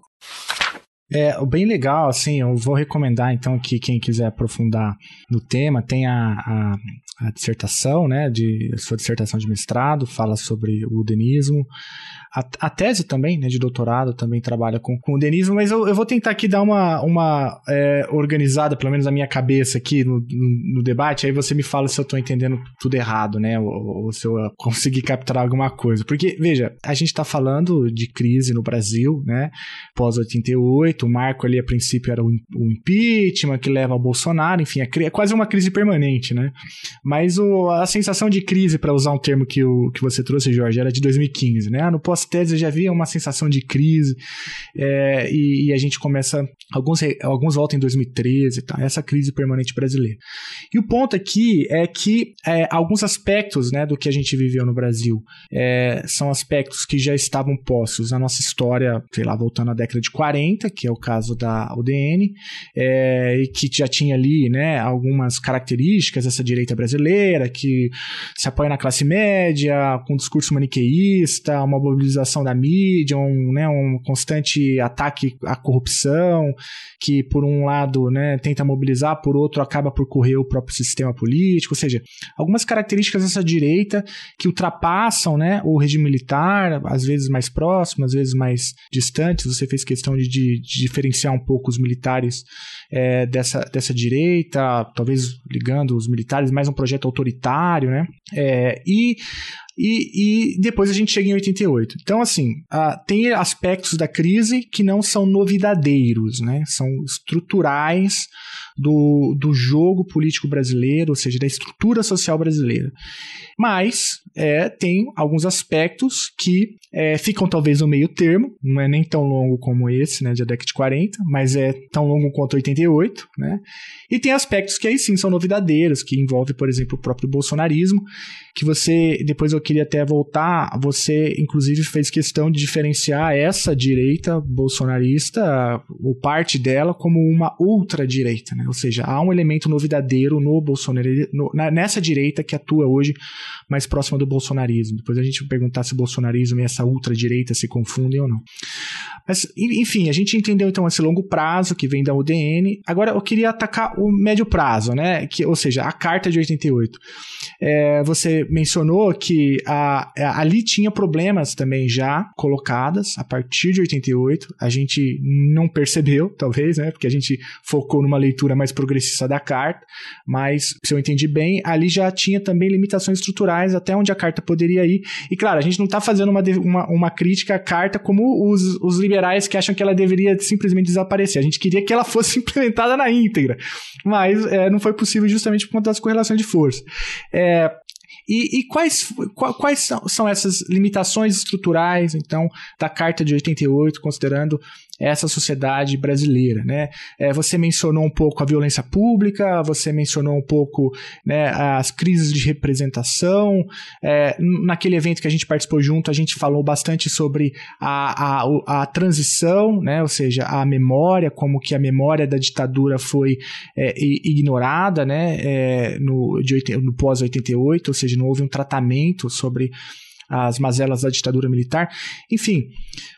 S3: É bem legal, assim, eu vou recomendar então que quem quiser aprofundar no tema tem a, a, a dissertação, né, de a sua dissertação de mestrado, fala sobre o udenismo, a, a, tese também, né, de doutorado, também trabalha com, com o denismo, mas eu, eu vou tentar aqui dar uma, uma é, organizada, pelo menos na minha cabeça aqui no, no, no, debate, aí você me fala se eu estou entendendo tudo errado, né, ou, ou, se eu conseguir capturar alguma coisa. Porque, veja, a gente está falando de crise no Brasil, né, pós-88, o marco ali a princípio era o, o, impeachment que leva ao Bolsonaro, enfim, é, é quase uma crise permanente, né, mas o, a sensação de crise, para usar um termo que, o, que você trouxe, Jorge, era de 2015, né, no pós pós já havia uma sensação de crise é, e, e, a gente começa alguns alguns voltam em 2013 tá essa crise permanente brasileira. E o ponto aqui é que é, alguns aspectos né do que a gente viveu no Brasil é, são aspectos que já estavam postos na nossa história sei lá voltando à década de 40 que é o caso da UDN é, e que já tinha ali né algumas características dessa direita brasileira que se apoia na classe média com um discurso maniqueísta uma mobilização mobilização da mídia, um, né, um constante ataque à corrupção, que por um lado né, tenta mobilizar, por outro acaba por correr o próprio sistema político, ou seja, algumas características dessa direita que ultrapassam né, o regime militar, às vezes mais próximo, às vezes mais distantes, você fez questão de, de, de diferenciar um pouco os militares é, dessa, dessa direita, talvez ligando os militares mais um projeto autoritário, né? É, e e, e depois a gente chega em 88. Então, assim, uh, tem aspectos da crise que não são novidadeiros, né? São estruturais do, do jogo político brasileiro, ou seja, da estrutura social brasileira. Mas é, tem alguns aspectos que é, ficam talvez no meio termo, não é nem tão longo como esse, né, de década de 40, mas é tão longo quanto 88, né? E tem aspectos que aí sim são novidadeiros, que envolve, por exemplo, o próprio bolsonarismo, que você, depois eu queria até voltar, você inclusive fez questão de diferenciar essa direita bolsonarista, ou parte dela, como uma ultradireita, né? Ou seja, há um elemento novidadeiro no Bolsonaro, no, nessa direita que atua hoje mais próxima do bolsonarismo. Depois a gente vai perguntar se o bolsonarismo e essa ultradireita se confundem ou não. Mas, enfim, a gente entendeu então esse longo prazo que vem da UDN. Agora eu queria atacar o médio prazo, né? Que, ou seja, a carta de 88. É, você mencionou que a, a, ali tinha problemas também já colocadas a partir de 88. A gente não percebeu, talvez, né? Porque a gente focou numa leitura mais progressista da carta. Mas, se eu entendi bem, ali já tinha também limitações estruturais até onde a carta poderia ir. E claro, a gente não está fazendo uma, uma, uma, crítica à carta como os, os liberais que acham que ela deveria simplesmente desaparecer. A gente queria que ela fosse implementada na íntegra, mas é, não foi possível justamente por conta das correlações de força. É, e, e quais, quais são, são, essas limitações estruturais, então, da Carta de 88, considerando essa sociedade brasileira, né? É, você mencionou um pouco a violência pública, você mencionou um pouco né, as crises de representação. É, naquele evento que a gente participou junto, a gente falou bastante sobre a, a, a transição, né? Ou seja, a memória, como que a memória da ditadura foi é, ignorada, né? É, no, no pós-88, ou seja, não houve um tratamento sobre as mazelas da ditadura militar. Enfim,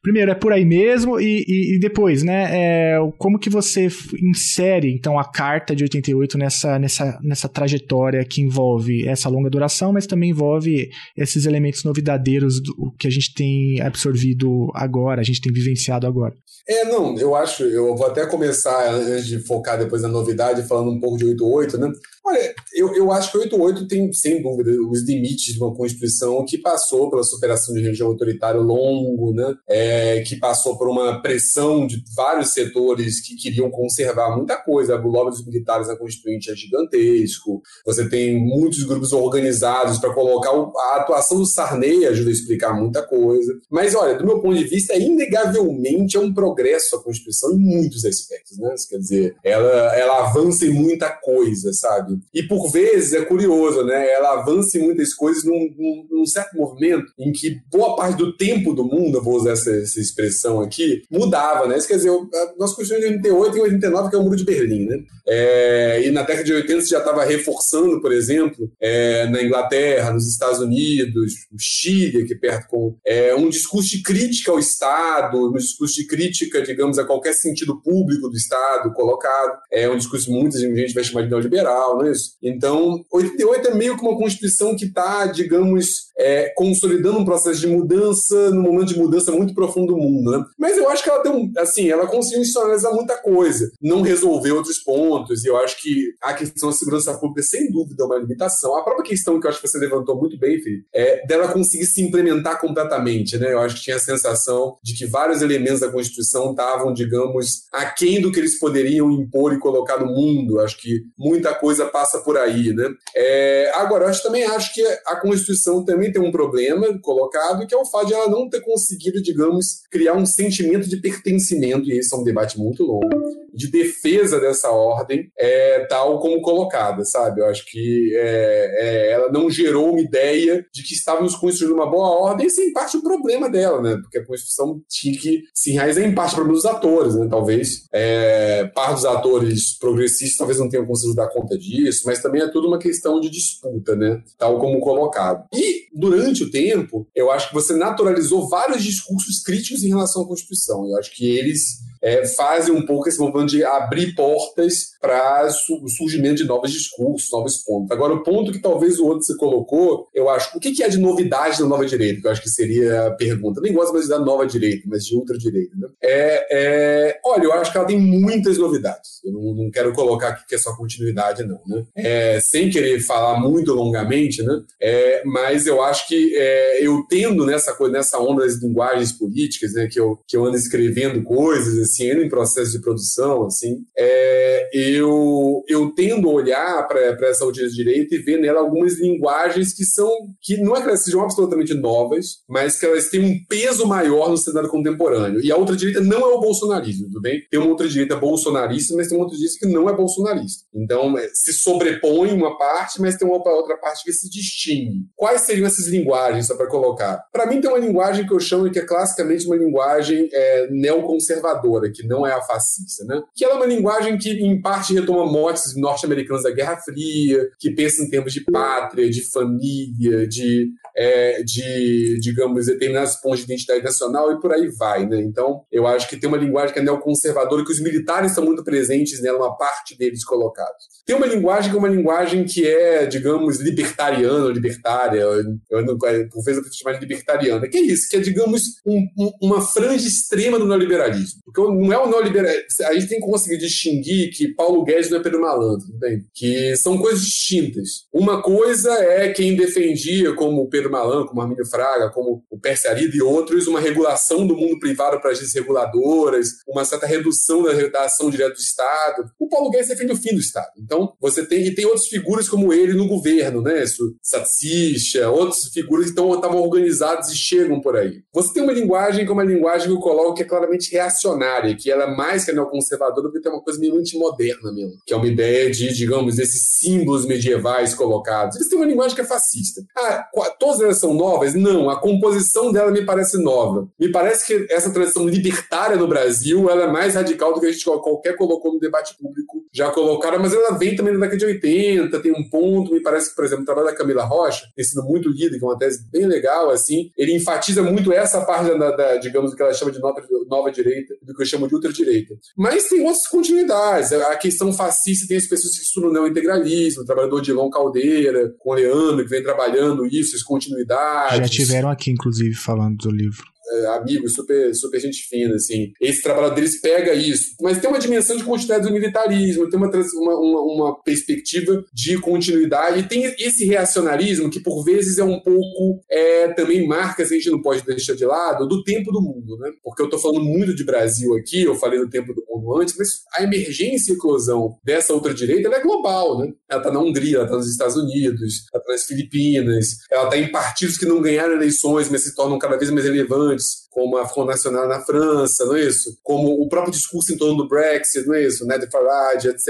S3: primeiro é por aí mesmo e, e, e depois, né, é, como que você insere então a carta de 88 nessa, nessa, nessa trajetória que envolve essa longa duração, mas também envolve esses elementos novidadeiros do que a gente tem absorvido agora, a gente tem vivenciado agora.
S5: É, não, eu acho, eu vou até começar, antes de focar depois na novidade, falando um pouco de 88, né? Olha, eu, eu acho que 88 tem, sem dúvida, os limites de uma Constituição que passou pela superação de regime autoritário longo, né? É, que passou por uma pressão de vários setores que queriam conservar muita coisa. O lobby dos militares na Constituinte é gigantesco. Você tem muitos grupos organizados para colocar o, a atuação do Sarney ajuda a explicar muita coisa. Mas, olha, do meu ponto de vista, inegavelmente é um progresso a Constituição em muitos aspectos, né? Quer dizer, ela, ela avança em muita coisa, sabe? E por vezes é curioso, né? Ela avança em muitas coisas num, num, num certo movimento em que boa parte do tempo do mundo, eu vou usar essa, essa expressão aqui, mudava, né? Isso quer dizer, nós construímos em 88 e 89, que é o Muro de Berlim, né? É, e na década de 80 você já estava reforçando, por exemplo, é, na Inglaterra, nos Estados Unidos, no Chile, aqui perto, com é, um discurso de crítica ao Estado, um discurso de crítica, digamos, a qualquer sentido público do Estado colocado. É um discurso que muita gente vai chamar de neoliberal, é isso? Então, 88 é meio que uma Constituição que está, digamos, é, consolidando um processo de mudança, num momento de mudança muito profundo do mundo, né? Mas eu acho que ela tem um, assim, ela conseguiu institucionalizar muita coisa, não resolver outros pontos, e eu acho que a questão da segurança pública, sem dúvida, é uma limitação. A própria questão que eu acho que você levantou muito bem, Felipe, é dela conseguir se implementar completamente, né? Eu acho que tinha a sensação de que vários elementos da Constituição estavam, digamos, aquém do que eles poderiam impor e colocar no mundo. Acho que muita coisa passa por aí, né? É, agora, eu acho, também acho que a Constituição também tem um problema colocado, que é o fato de ela não ter conseguido, digamos, criar um sentimento de pertencimento, e esse é um debate muito longo, de defesa dessa ordem, é, tal como colocada, sabe? Eu acho que é, é, ela não gerou uma ideia de que estávamos construindo uma boa ordem, e sem parte o problema dela, né? Porque a Constituição tinha que se enraizar em parte para os atores, né? Talvez é, parte dos atores progressistas talvez não tenham conseguido dar conta disso, mas também é tudo uma questão de disputa, né? Tal como colocado. E durante o tempo, eu acho que você naturalizou vários discursos críticos em relação à Constituição. Eu acho que eles é, fazem um pouco esse movimento de abrir portas para o surgimento de novos discursos, novos pontos. Agora, o ponto que talvez o outro se colocou, eu acho, o que, que é de novidade na nova direita? Que eu acho que seria a pergunta. Nem gosto mais da nova direita, mas de ultradireita. Né? É, é, olha, eu acho que ela tem muitas novidades. Eu não, não quero colocar aqui que é só continuidade, não. Né? É, sem querer falar muito longamente, né? É, mas eu acho que é, eu tendo nessa, nessa onda das linguagens políticas, né, que, eu, que eu ando escrevendo coisas assim, em processo de produção, assim, é, eu, eu tendo a olhar para essa audiência de direita e ver nela algumas linguagens que são, que não é que elas sejam absolutamente novas, mas que elas têm um peso maior no cenário contemporâneo. E a outra direita não é o bolsonarismo, tudo bem? Tem uma outra direita bolsonarista, mas tem uma outra direita que não é bolsonarista. Então, é, se sobrepõe uma parte, mas tem uma outra parte que se distingue. Quais seriam essas linguagens, só para colocar? Para mim, tem uma linguagem que eu chamo que é classicamente uma linguagem é, neoconservadora que não é a fascista, né? Que ela é uma linguagem que, em parte, retoma motes norte-americanos da Guerra Fria, que pensa em termos de pátria, de família, de, é, de digamos, determinados pontos de identidade nacional e por aí vai, né? Então, eu acho que tem uma linguagem que é neoconservadora, que os militares estão muito presentes nela, uma parte deles colocados. Tem uma linguagem que é uma linguagem que é, digamos, libertariana, libertária, eu não, por vezes eu chamar de libertariana, que é isso, que é, digamos, um, um, uma franja extrema do neoliberalismo. Porque não é o neoliberalismo. A gente tem que conseguir distinguir que Paulo Guedes não é Pedro Malandro, bem? que são coisas distintas. Uma coisa é quem defendia, como Pedro Malandro, como Armínio Fraga, como o Perciarido e outros, uma regulação do mundo privado para agências reguladoras, uma certa redução da, ação direta do Estado. O Paulo Guedes defende o fim do Estado. Então, você tem, e tem outras figuras como ele no governo, né? Satsisha, outras figuras que estavam organizadas e chegam por aí. Você tem uma linguagem que é uma linguagem que eu coloco que é claramente reacionária, que ela é mais que neoconservadora, porque tem uma coisa meio antimoderna mesmo, que é uma ideia de, digamos, esses símbolos medievais colocados. Eles têm uma linguagem que é fascista. Ah, todas elas são novas? Não, a composição dela me parece nova. Me parece que essa tradição libertária no Brasil ela é mais radical do que a gente qualquer colocou no debate público já colocaram, mas ela vem também da década de 80, tem um ponto, me parece que, por exemplo, o trabalho da Camila Rocha, tem sido muito lido, que é uma tese bem legal, assim, ele enfatiza muito essa parte da, da digamos, do que ela chama de nova, direita, do que chamo de ultradireita. Mas tem outras continuidades. A questão fascista tem as pessoas que estudam neointegralismo, o trabalhador de Caldeira, com o Leandro, que vem trabalhando isso, as continuidades.
S3: Já tiveram aqui, inclusive, falando do livro
S5: é, amigos, super, super gente fina, assim. Esse trabalho deles pega isso. Mas tem uma dimensão de continuidade do militarismo, tem uma, uma, uma perspectiva de continuidade, e tem esse reacionarismo que, por vezes, é um pouco, é, também marca, assim, a gente não pode deixar de lado, do tempo do mundo, né? Porque eu tô falando muito de Brasil aqui, eu falei do tempo do mundo antes, mas a emergência e eclosão dessa outra direita, é global, né? Ela tá na Hungria, ela tá nos Estados Unidos, ela tá nas Filipinas, ela tá em partidos que não ganharam eleições, mas se tornam cada vez mais relevantes because como a Front Nacional na França, não é isso? Como o próprio discurso em torno do Brexit, não é isso? Né, de Farage, etc.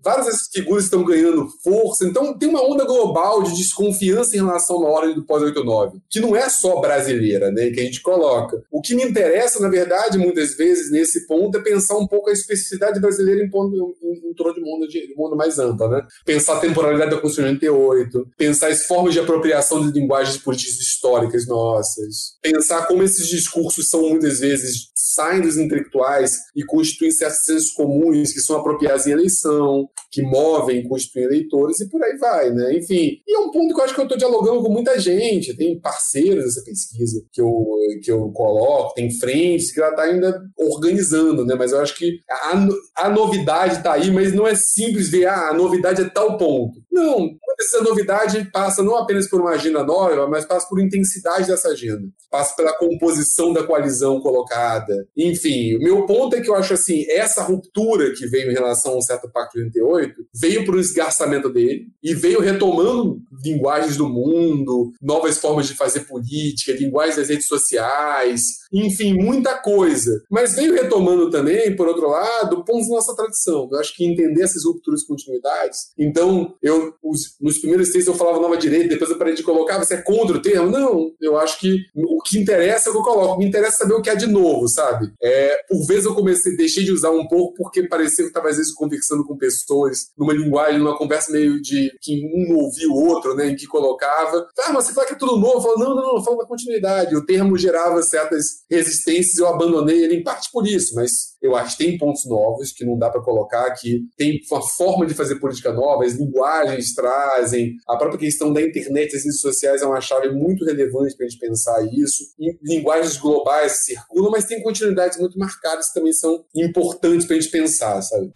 S5: Várias dessas figuras estão ganhando força, então tem uma onda global de desconfiança em relação à ordem do pós-89, que não é só brasileira, né, que a gente coloca. O que me interessa, na verdade, muitas vezes, nesse ponto, é pensar um pouco a especificidade brasileira em, ponto, em, em torno de mundo, de mundo mais amplo, né? Pensar a temporalidade da Constituição de 88, pensar as formas de apropriação de linguagens políticas históricas nossas, pensar como esses discursos são muitas vezes saem dos intelectuais e constituem certos sensos comuns que são apropriados em eleição, que movem, constituem eleitores e por aí vai, né? Enfim, e é um ponto que eu acho que eu estou dialogando com muita gente, tem parceiros dessa pesquisa que eu, que eu coloco, tem frentes que ela está ainda organizando, né? Mas eu acho que a, a novidade está aí, mas não é simples ver, ah, a novidade é tal ponto. Não, essa novidade passa não apenas por uma agenda nova, mas passa por intensidade dessa agenda, passa pela composição da coalizão colocada. Enfim, o meu ponto é que eu acho assim, essa ruptura que veio em relação a um certo Pacto de 88 veio para o esgarçamento dele e veio retomando linguagens do mundo, novas formas de fazer política, linguagens das redes sociais, enfim, muita coisa. Mas veio retomando também, por outro lado, pontos da nossa tradição. Eu acho que entender essas rupturas e continuidades. Então, eu, os, nos primeiros textos eu falava nova direita, depois eu parei de colocar, você é contra o termo? Não, eu acho que o que interessa é o que eu coloco. Me interessa saber o que há de novo, sabe? É, por vezes eu comecei, deixei de usar um pouco porque parecia que estava às vezes conversando com pessoas numa linguagem, numa conversa meio de que um ouvia o outro, né, em que colocava. Ah, mas você fala que é tudo novo. Eu falo, não, não, não, fala da continuidade. O termo gerava certas resistências eu abandonei ele em parte por isso, mas eu acho que tem pontos novos que não dá para colocar aqui. Tem uma forma de fazer política nova, as linguagens trazem, a própria questão da internet, as redes sociais é uma chave muito relevante para a gente pensar isso. E linguagens globais circulam, mas tem continuidades muito marcadas que também são importantes para a gente pensar, sabe?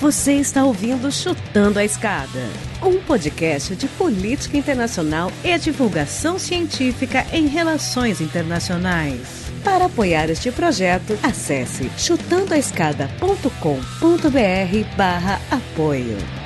S6: Você está ouvindo Chutando a Escada, um podcast de política internacional e divulgação científica em relações internacionais. Para apoiar este projeto, acesse chutandoaescada.com.br/apoio.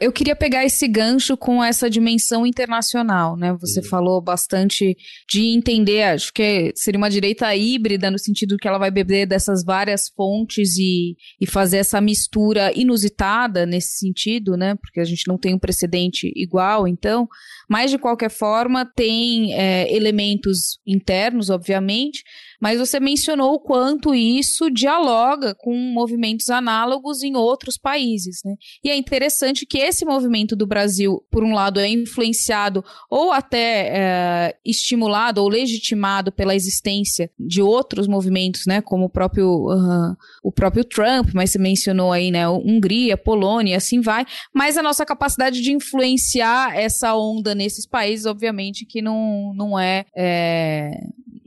S4: eu queria pegar esse gancho com essa dimensão internacional, né? Você Sim. falou bastante de entender, acho que seria uma direita híbrida, no sentido que ela vai beber dessas várias fontes e, e fazer essa mistura inusitada nesse sentido, né? Porque a gente não tem um precedente igual, então. Mas, de qualquer forma, tem é, elementos internos, obviamente, mas você mencionou o quanto isso dialoga com movimentos análogos em outros países, né? E é interessante que esse movimento do Brasil, por um lado, é influenciado ou até é, estimulado ou legitimado pela existência de outros movimentos, né? Como o próprio, uh, o próprio Trump, mas você mencionou aí, né? Hungria, Polônia, assim vai. Mas a nossa capacidade de influenciar essa onda nesses países, obviamente, que não, não é, é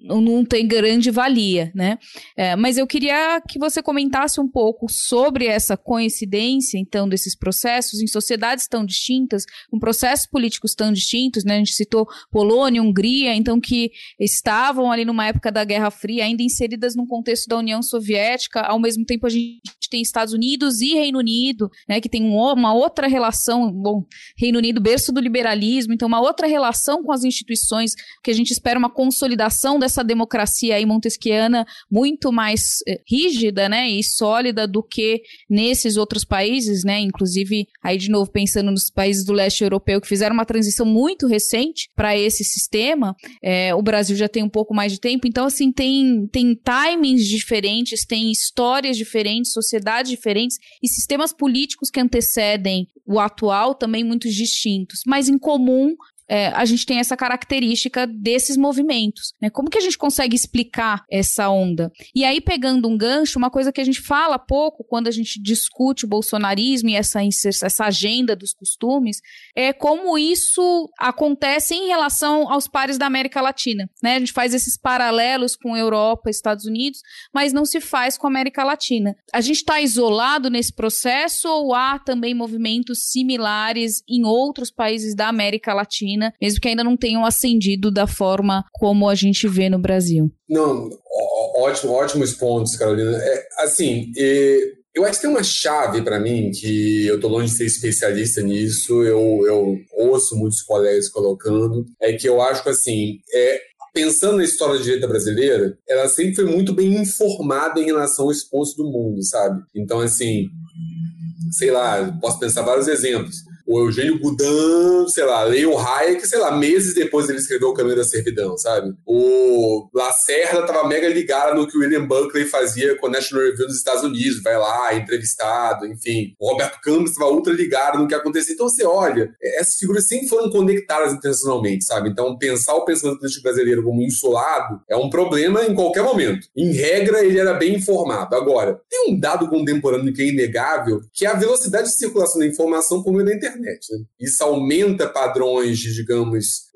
S4: não tem grande valia, né? É, mas eu queria que você comentasse um pouco sobre essa coincidência, então, desses processos em sociedades tão distintas, com processos políticos tão distintos, né? A gente citou Polônia, Hungria, então, que estavam ali numa época da Guerra Fria, ainda inseridas num contexto da União Soviética, ao mesmo tempo a gente tem Estados Unidos e Reino Unido, né, que tem um, uma outra relação, bom, Reino Unido berço do liberalismo, então uma outra relação com as instituições, que a gente espera uma consolidação dessa democracia aí montesquiana muito mais eh, rígida, né, e sólida do que nesses outros países, né, inclusive aí de novo pensando nos países do leste europeu que fizeram uma transição muito recente para esse sistema, é, o Brasil já tem um pouco mais de tempo, então assim tem tem timings diferentes, tem histórias diferentes, sociedades diferentes e sistemas políticos que antecedem o atual também muito distintos, mas em comum é, a gente tem essa característica desses movimentos. Né? Como que a gente consegue explicar essa onda? E aí, pegando um gancho, uma coisa que a gente fala pouco quando a gente discute o bolsonarismo e essa, essa agenda dos costumes, é como isso acontece em relação aos pares da América Latina. Né? A gente faz esses paralelos com Europa, Estados Unidos, mas não se faz com a América Latina. A gente está isolado nesse processo ou há também movimentos similares em outros países da América Latina? Mesmo que ainda não tenham ascendido da forma como a gente vê no Brasil.
S5: Não, ótimo, ótimos pontos, Carolina. É, assim, eu acho que tem uma chave para mim que eu tô longe de ser especialista nisso, eu, eu ouço muitos colegas colocando, é que eu acho que assim, é, pensando na história da direita brasileira, ela sempre foi muito bem informada em relação ao exposto do mundo, sabe? Então, assim, sei lá, posso pensar vários exemplos o Eugênio Boudin, sei lá, leu Hayek, sei lá, meses depois ele escreveu O Caminho da Servidão, sabe? O Lacerda tava mega ligado no que o William Buckley fazia com a National Review nos Estados Unidos, vai lá, entrevistado, enfim. O Roberto Campos estava ultra ligado no que acontecia. Então você olha, essas figuras sempre foram conectadas intencionalmente, sabe? Então pensar o pensamento político brasileiro como insulado é um problema em qualquer momento. Em regra, ele era bem informado. Agora, tem um dado contemporâneo que é inegável, que é a velocidade de circulação da informação por meio da internet internet. Né? Isso aumenta padrões de, digamos,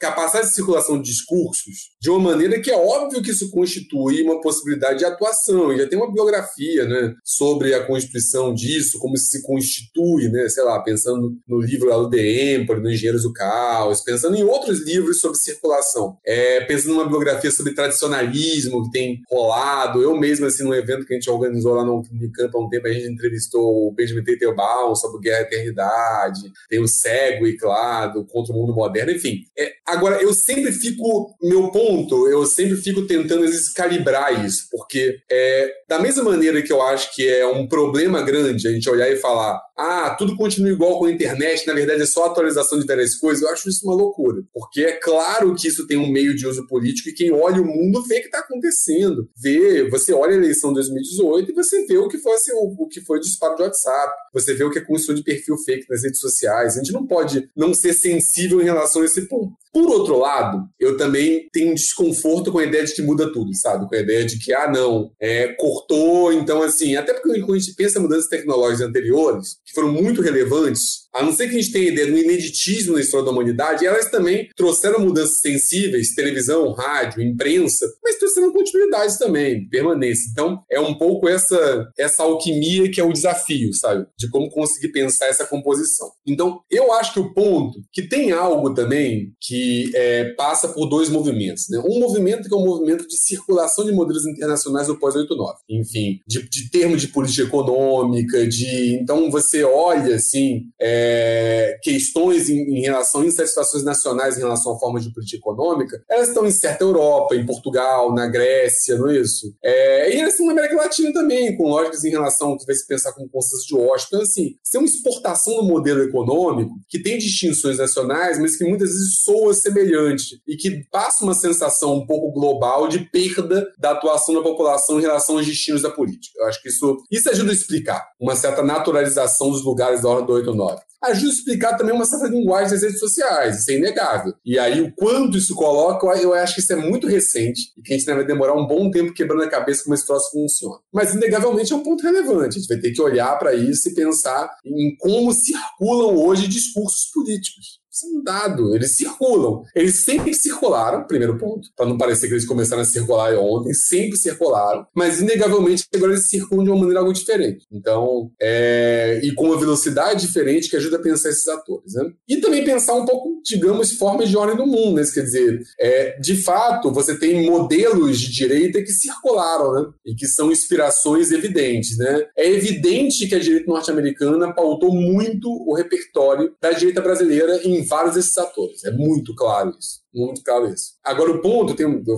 S5: capacidade de circulação de discursos de uma maneira que é óbvio que isso constitui uma possibilidade de atuação. E já tem uma biografia né, sobre a constituição disso, como isso se constitui, né, sei lá, pensando no livro lá do Emperor, no Engenheiros do Caos, pensando em outros livros sobre circulação, é, pensando numa biografia sobre tradicionalismo que tem rolado. Eu mesmo, assim, num evento que a gente organizou lá no Unicamp há um tempo, a gente entrevistou o Benjamin Teitelbaum sobre Guerra e Eternidade, tem o Segwick lá, do Contra o Mundo Moderno, enfim. É, agora, eu sempre fico. Meu ponto, eu sempre fico tentando calibrar isso, porque é, da mesma maneira que eu acho que é um problema grande a gente olhar e falar ah, tudo continua igual com a internet, na verdade é só atualização de várias coisas, eu acho isso uma loucura. Porque é claro que isso tem um meio de uso político e quem olha o mundo vê o que está acontecendo. Vê, você olha a eleição de 2018 e você vê o que foi, assim, o, o que foi o disparo de WhatsApp, você vê o que é construção de perfil fake nas redes sociais. A gente não pode não ser sensível em relação a esse ponto. Por outro lado, eu também tenho desconforto com a ideia de que muda tudo, sabe? Com a ideia de que, ah, não, é, cortou, então assim, até porque quando a gente pensa em mudanças tecnológicas anteriores, que foram muito relevantes, a não ser que a gente tenha ideia do ineditismo na história da humanidade, elas também trouxeram mudanças sensíveis, televisão, rádio, imprensa, mas trouxeram continuidades também, permanência. Então, é um pouco essa, essa alquimia que é o desafio, sabe? De como conseguir pensar essa composição. Então, eu acho que o ponto, que tem algo também que é, passa por dois movimentos. Né? Um movimento que é um movimento de circulação de modelos internacionais do pós-89. Enfim, de, de termos de política econômica, de... Então, você olha, assim... É, é, questões em, em, relação a insatisfações nacionais em relação à forma de política econômica, elas estão em certa Europa, em Portugal, na Grécia, não é isso? É, e elas estão na América Latina também, com lógicas em relação ao que vai se pensar como consenso de Washington. Então, assim, tem uma exportação do modelo econômico que tem distinções nacionais, mas que muitas vezes soa semelhante e que passa uma sensação um pouco global de perda da atuação da população em relação aos destinos da política. Eu acho que isso, isso ajuda a explicar uma certa naturalização dos lugares da ordem do 89 ajuda a explicar também uma certa linguagem das redes sociais, isso é inegável. E aí, o quanto isso coloca, eu acho que isso é muito recente e que a gente vai demorar um bom tempo quebrando a cabeça como esse troço funciona. Mas, inegavelmente, é um ponto relevante. A gente vai ter que olhar para isso e pensar em como circulam hoje discursos políticos. Um dado. Eles circulam. Eles sempre circularam, primeiro ponto, para não parecer que eles começaram a circular ontem, sempre circularam, mas inegavelmente agora eles circulam de uma maneira algo diferente. Então, é... e com uma velocidade diferente que ajuda a pensar esses atores. Né? E também pensar um pouco, digamos, formas de ordem do mundo. Né? Quer dizer, é, de fato, você tem modelos de direita que circularam né? e que são inspirações evidentes. Né? É evidente que a direita norte-americana pautou muito o repertório da direita brasileira em vários desses atores. É muito claro isso. Muito claro isso. Agora, o ponto, tem um, eu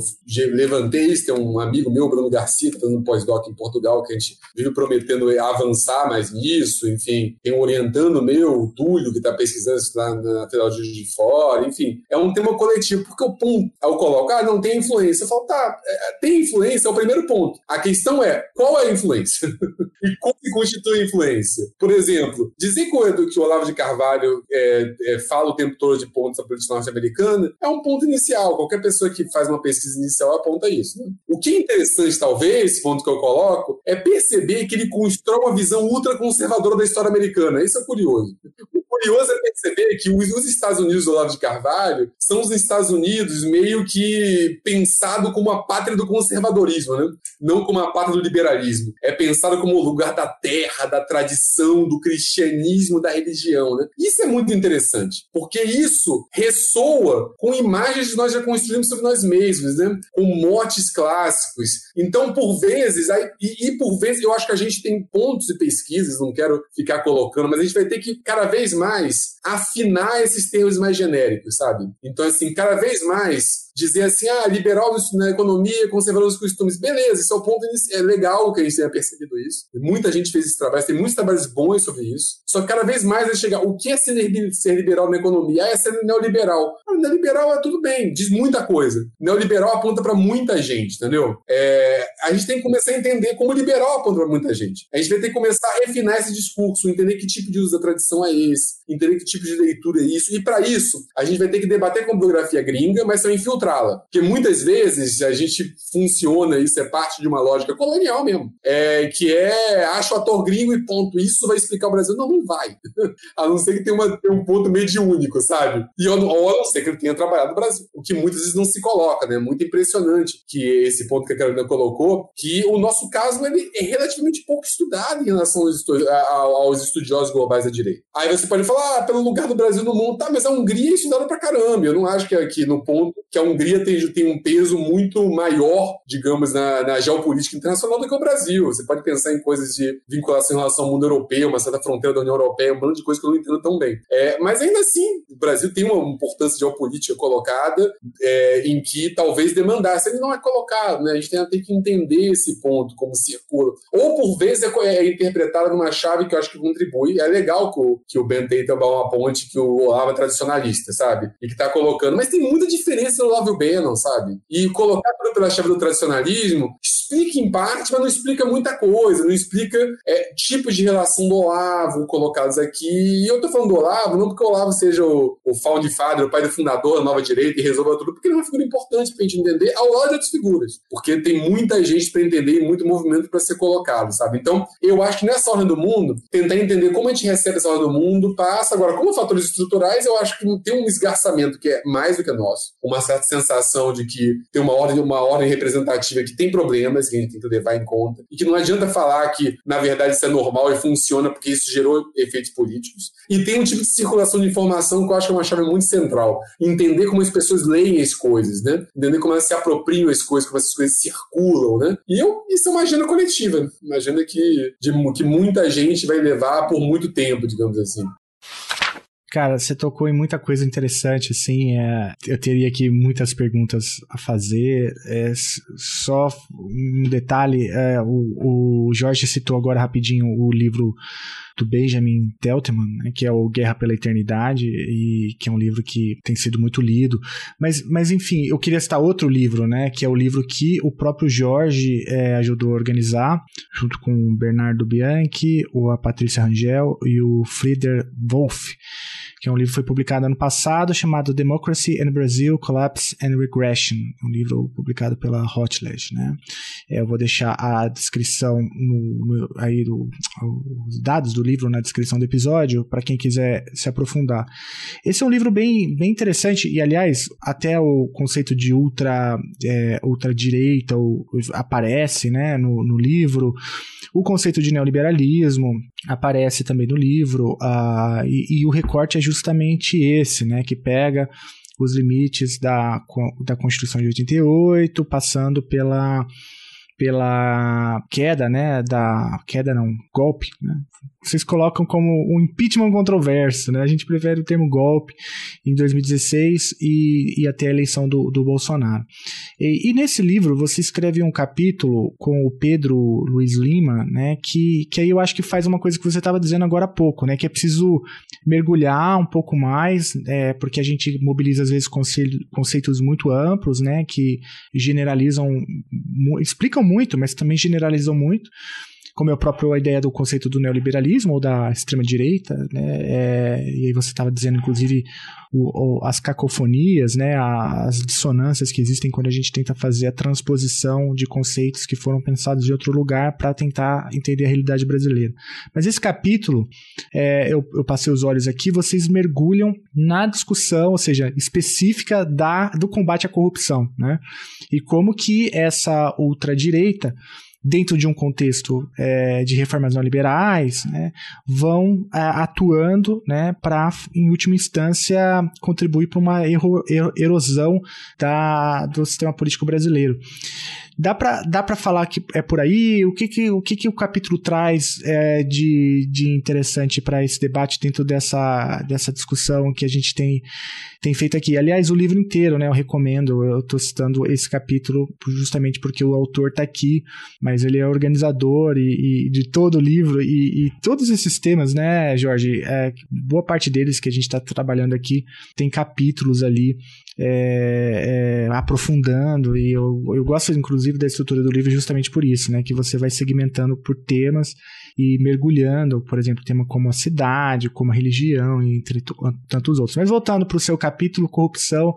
S5: levantei isso, tem um amigo meu, Bruno Garcia, que está fazendo um pós-doc em Portugal, que a gente vive prometendo avançar mais nisso, enfim, tem um orientando meu, o Túlio, que está pesquisando isso lá na Federal de Juiz de Fora, enfim, é um tema coletivo, porque o ponto, eu coloco, ah, não tem influência. Eu falo, tá, é, tem influência, é o primeiro ponto. A questão é, qual é a influência? e como se constitui a influência? Por exemplo, dizer que o, que o Olavo de Carvalho é, é, fala o tempo todo de pontos da política norte-americana é um ponto inicial. Qualquer pessoa que faz uma pesquisa inicial aponta isso. Né? O que é interessante, talvez, ponto que eu coloco, é perceber que ele constrói uma visão ultraconservadora da história americana. Isso é curioso. O curioso é perceber que os Estados Unidos do Olavo de Carvalho são os Estados Unidos meio que pensado como a pátria do conservadorismo, né? não como a pátria do liberalismo. É pensado como o lugar da terra, da tradição, do cristianismo, da religião. Né? Isso é muito interessante, porque isso ressoa com imagens que nós já construímos sobre nós mesmos, né? com motes clássicos. Então, por vezes, e, e por vezes, eu acho que a gente tem pontos e pesquisas, não quero ficar colocando, mas a gente vai ter que cada vez mais afinar esses termos mais genéricos, sabe? Então, assim, cada vez mais dizer assim, ah, liberal na economia, conservador nos costumes. Beleza, isso é o ponto é legal que a gente tenha percebido isso. Muita gente fez esse trabalho, tem muitos trabalhos bons sobre isso. Só que cada vez mais é chegar, o que é ser liberal na economia? Ah, é ser neoliberal. Ah, neoliberal é tudo bem, diz muita coisa. Neoliberal aponta para muita gente, entendeu? É, a gente tem que começar a entender como liberal aponta para muita gente. A gente vai ter que começar a refinar esse discurso, entender que tipo de uso da tradição é esse, entender que tipo de leitura é isso. E para isso, a gente vai ter que debater com biografia gringa, mas também filtrá-la. Porque muitas vezes a gente funciona, isso é parte de uma lógica colonial mesmo, é, que é acho ator gringo e ponto. Isso vai explicar o Brasil. Não, não vai. a não ser que tenha, uma, tenha um ponto mediúnico, sabe? E ou, ou a não ser que ele tenha trabalhado no Brasil. O que muitas vezes não se coloca, né? Muito impressionante que esse ponto que a Carolina colocou, que o nosso caso ele é relativamente pouco estudado em relação aos, aos estudiosos globais da direita. Aí você pode falar, ah, pelo lugar do Brasil no mundo, tá, mas a Hungria é estudada pra caramba. Eu não acho que aqui no ponto que a Hungria tem, tem um peso muito maior, digamos, na, na geopolítica internacional do que o Brasil. Você pode pensar em coisas de vinculação em relação ao mundo europeu, uma certa fronteira da União Europeia, um bando de coisas que eu não entendo tão bem. É, mas ainda assim, o Brasil tem uma importância geopolítica colocada é, em que talvez demandasse. Ele não é colocado, né? A gente tem, tem que entender esse ponto, como circula. Ou, por vezes, é, é interpretado numa chave que eu acho que contribui. É legal que o, que o Ben tenta uma ponte que o Olavo é tradicionalista, sabe? E que tá colocando. Mas tem muita diferença no Olavo Bannon, sabe? E colocar tudo pela chave do tradicionalismo explica em parte, mas não explica muita coisa, não explica é, tipos de relação do Olavo colocados aqui. E eu tô falando do Olavo, não porque o Olavo seja o, o found father, o pai do fundador da nova direita e resolva tudo, porque ele é uma figura importante pra gente entender, ao lado de outras figuras. Porque tem muita gente para entender e muito movimento para ser colocado, sabe? Então, eu acho que nessa ordem do mundo, tentar entender como a gente recebe essa ordem do mundo passa. Agora, como fatores estruturais, eu acho que tem um esgarçamento que é mais do que nosso. Uma certa sensação de que tem uma ordem, uma ordem representativa que tem problemas que a gente tem que levar em conta. E que não adianta falar que, na verdade, isso é normal e funciona porque isso gerou efeitos políticos. E tem um tipo de circulação de informação que eu acho que é uma chave muito central. Entender como as pessoas leem as coisas, né? Entender como elas se apropriam as coisas, como essas coisas circulam, né? E eu, isso é uma agenda coletiva. Uma agenda que, de, que muita gente vai levar por muito tempo, digamos assim.
S3: Cara, você tocou em muita coisa interessante, assim, é, eu teria aqui muitas perguntas a fazer, é, só um detalhe, é, o, o Jorge citou agora rapidinho o livro do Benjamin Teltman, né, que é o Guerra pela Eternidade, e que é um livro que tem sido muito lido. Mas, mas enfim, eu queria citar outro livro, né, que é o livro que o próprio Jorge é, ajudou a organizar, junto com o Bernardo Bianchi, o, a Patrícia Rangel e o Frieder Wolff que é um livro que foi publicado ano passado, chamado Democracy in Brazil, Collapse and Regression, um livro publicado pela Routledge, né? É, eu vou deixar a descrição no, no aí do, os dados do livro na descrição do episódio para quem quiser se aprofundar. Esse é um livro bem, bem interessante e aliás até o conceito de ultra é, ultradireita aparece, né, no, no livro. O conceito de neoliberalismo aparece também no livro, uh, e, e, o recorte é justamente esse, né, que pega os limites da, da Constituição de 88, passando pela pela queda, né, da queda não, golpe, né? Vocês colocam como um impeachment controverso, né? A gente prefere o termo golpe em 2016 e, e até a eleição do, do Bolsonaro. E, e, nesse livro você escreve um capítulo com o Pedro Luiz Lima, né, que, que aí eu acho que faz uma coisa que você estava dizendo agora há pouco, né, que é preciso mergulhar um pouco mais, é, porque a gente mobiliza às vezes conceitos muito amplos, né, que generalizam, explicam muito, mas também generalizam muito como é a ideia do conceito do neoliberalismo ou da extrema-direita, né? É, e aí você estava dizendo, inclusive, o, o, as cacofonias, né? As dissonâncias que existem quando a gente tenta fazer a transposição de conceitos que foram pensados em outro lugar para tentar entender a realidade brasileira. Mas esse capítulo, é, eu, eu passei os olhos aqui, vocês mergulham na discussão, ou seja, específica da, do combate à corrupção, né? E como que essa ultradireita dentro de um contexto é, de reformas neoliberais, né, vão é, atuando né, para, em última instância, contribuir para uma erosão da, do sistema político brasileiro. Dá para dá falar que é por aí? O que, que, o, que, que o capítulo traz é, de, de interessante para esse debate dentro dessa, dessa discussão que a gente tem, tem feito aqui? Aliás, o livro inteiro, né? Eu recomendo. Eu estou citando esse capítulo justamente porque o autor está aqui, mas ele é organizador e, e de todo o livro e, e, todos esses temas, né, Jorge? É, boa parte deles que a gente está trabalhando aqui tem capítulos ali é, é, aprofundando e eu, eu gosto inclusive da estrutura do livro justamente por isso, né, que você vai segmentando por temas e mergulhando, por exemplo, tema como a cidade, como a religião, entre tantos outros. Mas voltando para o seu capítulo corrupção,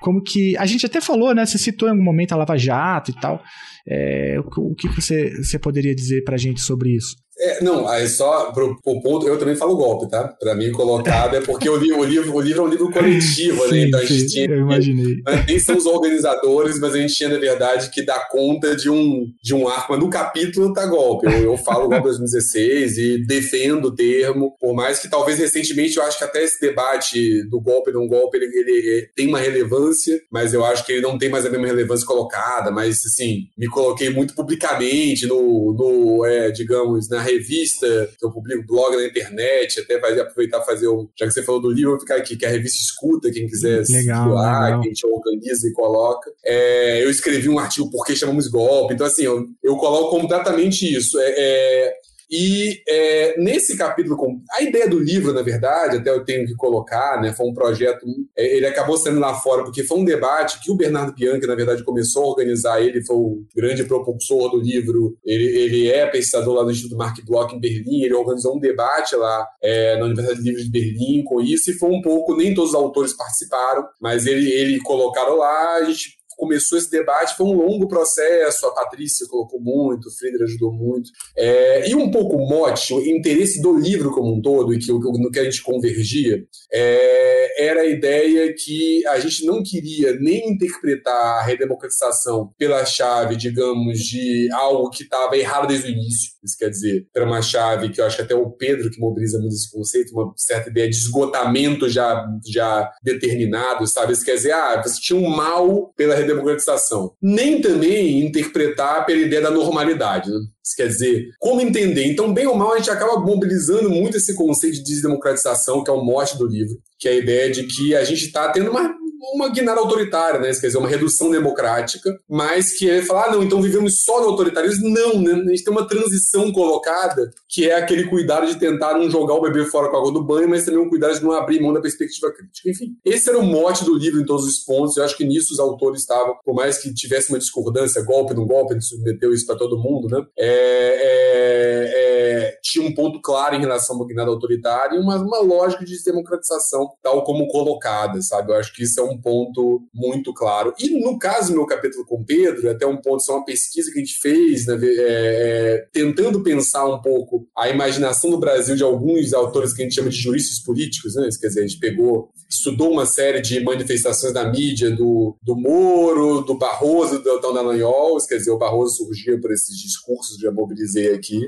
S3: como que a gente até falou, né, você citou em algum momento a Lava Jato e tal. É, o, que você, você poderia dizer para a gente sobre isso?
S5: É, não, aí só pro, pro, ponto, eu também falo golpe, tá? Para mim, colocado é porque o, li, o, livro, o livro é um livro coletivo, né? Então a gente
S3: sim, tinha. Eu imaginei.
S5: Nem são os organizadores, mas a gente tinha, na verdade, que dar conta de um, de um arco. Mas no capítulo tá golpe. Eu, eu falo golpe 2016 e defendo o termo, por mais que talvez recentemente eu acho que até esse debate do golpe não golpe ele, ele, ele tem uma relevância, mas eu acho que ele não tem mais a mesma relevância colocada. Mas, assim, me coloquei muito publicamente no, no é, digamos, na revista, que eu publico blog na internet, até vai aproveitar fazer um. Já que você falou do livro, eu vou ficar aqui, que a revista escuta, quem quiser
S3: legal, se doar,
S5: que a gente organiza e coloca. É, eu escrevi um artigo por que chamamos golpe. Então, assim, eu, eu coloco completamente isso. É, é e é, nesse capítulo, a ideia do livro, na verdade, até eu tenho que colocar, né, foi um projeto, é, ele acabou sendo lá fora, porque foi um debate que o Bernardo Bianchi, na verdade, começou a organizar, ele foi o grande propulsor do livro, ele, ele é pesquisador lá no Instituto Mark Bloch em Berlim, ele organizou um debate lá é, na Universidade de Livros de Berlim com isso, e foi um pouco, nem todos os autores participaram, mas ele, ele colocaram lá, a gente começou esse debate foi um longo processo, a Patrícia colocou muito, o Frieder ajudou muito. É, e um pouco o mote, o interesse do livro como um todo, e que, no que a gente convergia, é, era a ideia que a gente não queria nem interpretar a redemocratização pela chave, digamos, de algo que estava errado desde o início. Isso quer dizer, era uma chave que eu acho que até o Pedro que mobiliza muito esse conceito, uma certa ideia de esgotamento já, já determinado, sabe? Isso quer dizer, ah, você tinha um mal pela redemocratização democratização, nem também interpretar pela ideia da normalidade. Né? Isso quer dizer, como entender? Então, bem ou mal, a gente acaba mobilizando muito esse conceito de desdemocratização, que é o mote do livro, que é a ideia de que a gente está tendo uma uma guinada autoritária, né? Quer dizer, uma redução democrática, mas que é falar, ah, não, então vivemos só no autoritarismo. Não, né? A gente tem uma transição colocada, que é aquele cuidado de tentar não jogar o bebê fora com a água do banho, mas também um cuidado de não abrir mão da perspectiva crítica. Enfim, esse era o mote do livro em todos os pontos. Eu acho que nisso os autores estavam, por mais que tivesse uma discordância, golpe no golpe, ele submeteu isso para todo mundo, né? É, é, é, tinha um ponto claro em relação ao guinada autoritário e uma, uma lógica de democratização, tal como colocada, sabe? Eu acho que isso é um ponto muito claro. E no caso meu capítulo com Pedro, até um ponto, isso é uma pesquisa que a gente fez, né, é, é, tentando pensar um pouco a imaginação do Brasil de alguns autores que a gente chama de juristas políticos, né? Quer dizer, a gente pegou, estudou uma série de manifestações da mídia do, do Moro, do Barroso, do Deltão Dallagnol, quer dizer, o Barroso surgia por esses discursos, já mobilizei aqui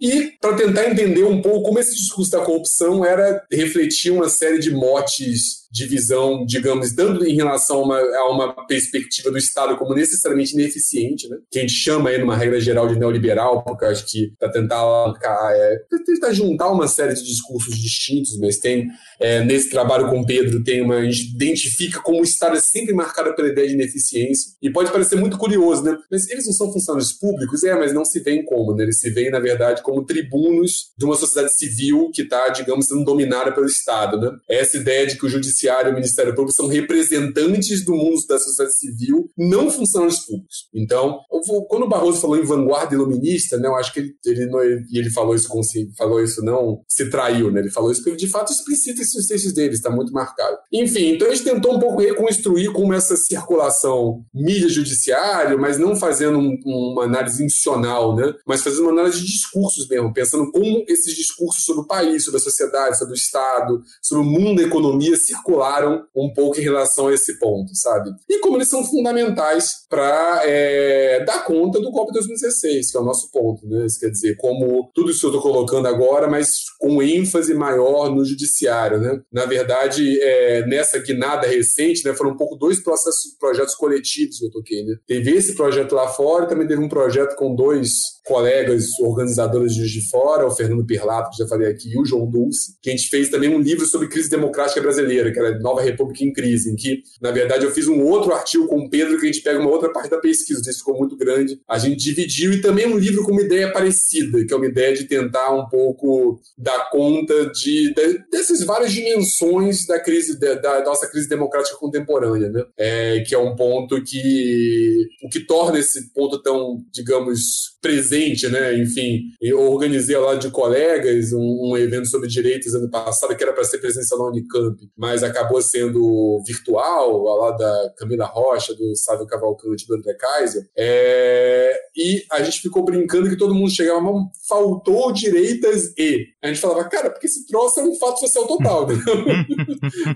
S5: e para tentar entender um pouco como esse discurso da corrupção era refletir uma série de motes de visão, digamos, dando em relação a uma, a uma, perspectiva do Estado como necessariamente ineficiente, né? que a gente chama aí numa regra geral de neoliberal, porque acho que para tentar é, tentar juntar uma série de discursos distintos, mas tem é, nesse trabalho com o Pedro tem uma a gente identifica como o Estado é sempre marcado pela ideia de ineficiência e pode parecer muito curioso, né? Mas eles não são funcionários públicos, é, mas não se veem como, né? Eles se veem na verdade como tribunos de uma sociedade civil que está, digamos, sendo dominada pelo Estado, né? Essa ideia de que o judiciário Judiciário e o Ministério Público são representantes do mundo da sociedade civil, não funcionários públicos. Então, vou, quando o Barroso falou em vanguarda iluminista, né, eu acho que ele, ele, não, e ele falou isso, falou isso não se traiu, né, ele falou isso porque ele de fato explicita esses textos dele, está muito marcado. Enfim, então a gente tentou um pouco reconstruir como essa circulação mídia-judiciário, mas não fazendo um, uma análise institucional, né, mas fazendo uma análise de discursos mesmo, pensando como esses discursos sobre o país, sobre a sociedade, sobre o Estado, sobre o mundo da economia circulam articularam um pouco em relação a esse ponto, sabe? E como eles são fundamentais para é, dar conta do golpe de 2016, que é o nosso ponto, né? Isso quer dizer, como tudo isso eu estou colocando agora, mas com ênfase maior no judiciário, né? Na verdade, é, nessa guinada recente, né, foram um pouco dois processos, projetos coletivos que eu toquei, né? Teve esse projeto lá fora também teve um projeto com dois colegas organizadores de Fora, o Fernando Perlato, que já falei aqui, e o João Dulce, que a gente fez também um livro sobre crise democrática brasileira, que era Nova República em Crise, em que, na verdade, eu fiz um outro artigo com o Pedro, que a gente pega uma outra parte da pesquisa, isso ficou muito grande. A gente dividiu, e também um livro com uma ideia parecida, que é uma ideia de tentar um pouco dar conta de, de dessas várias dimensões da crise, da, da nossa crise democrática contemporânea, né? É, que é um ponto que, o que torna esse ponto tão, digamos, presente presente, né? Enfim, eu organizei lá de colegas um, um evento sobre direitos ano passado que era para ser presencial na Unicamp, mas acabou sendo virtual, lá da Camila Rocha, do Sávio Cavalcante, do André Kaiser. É... E a gente ficou brincando que todo mundo chegava, mas faltou direitas e. A gente falava, cara, porque esse troço é um fato social total, né?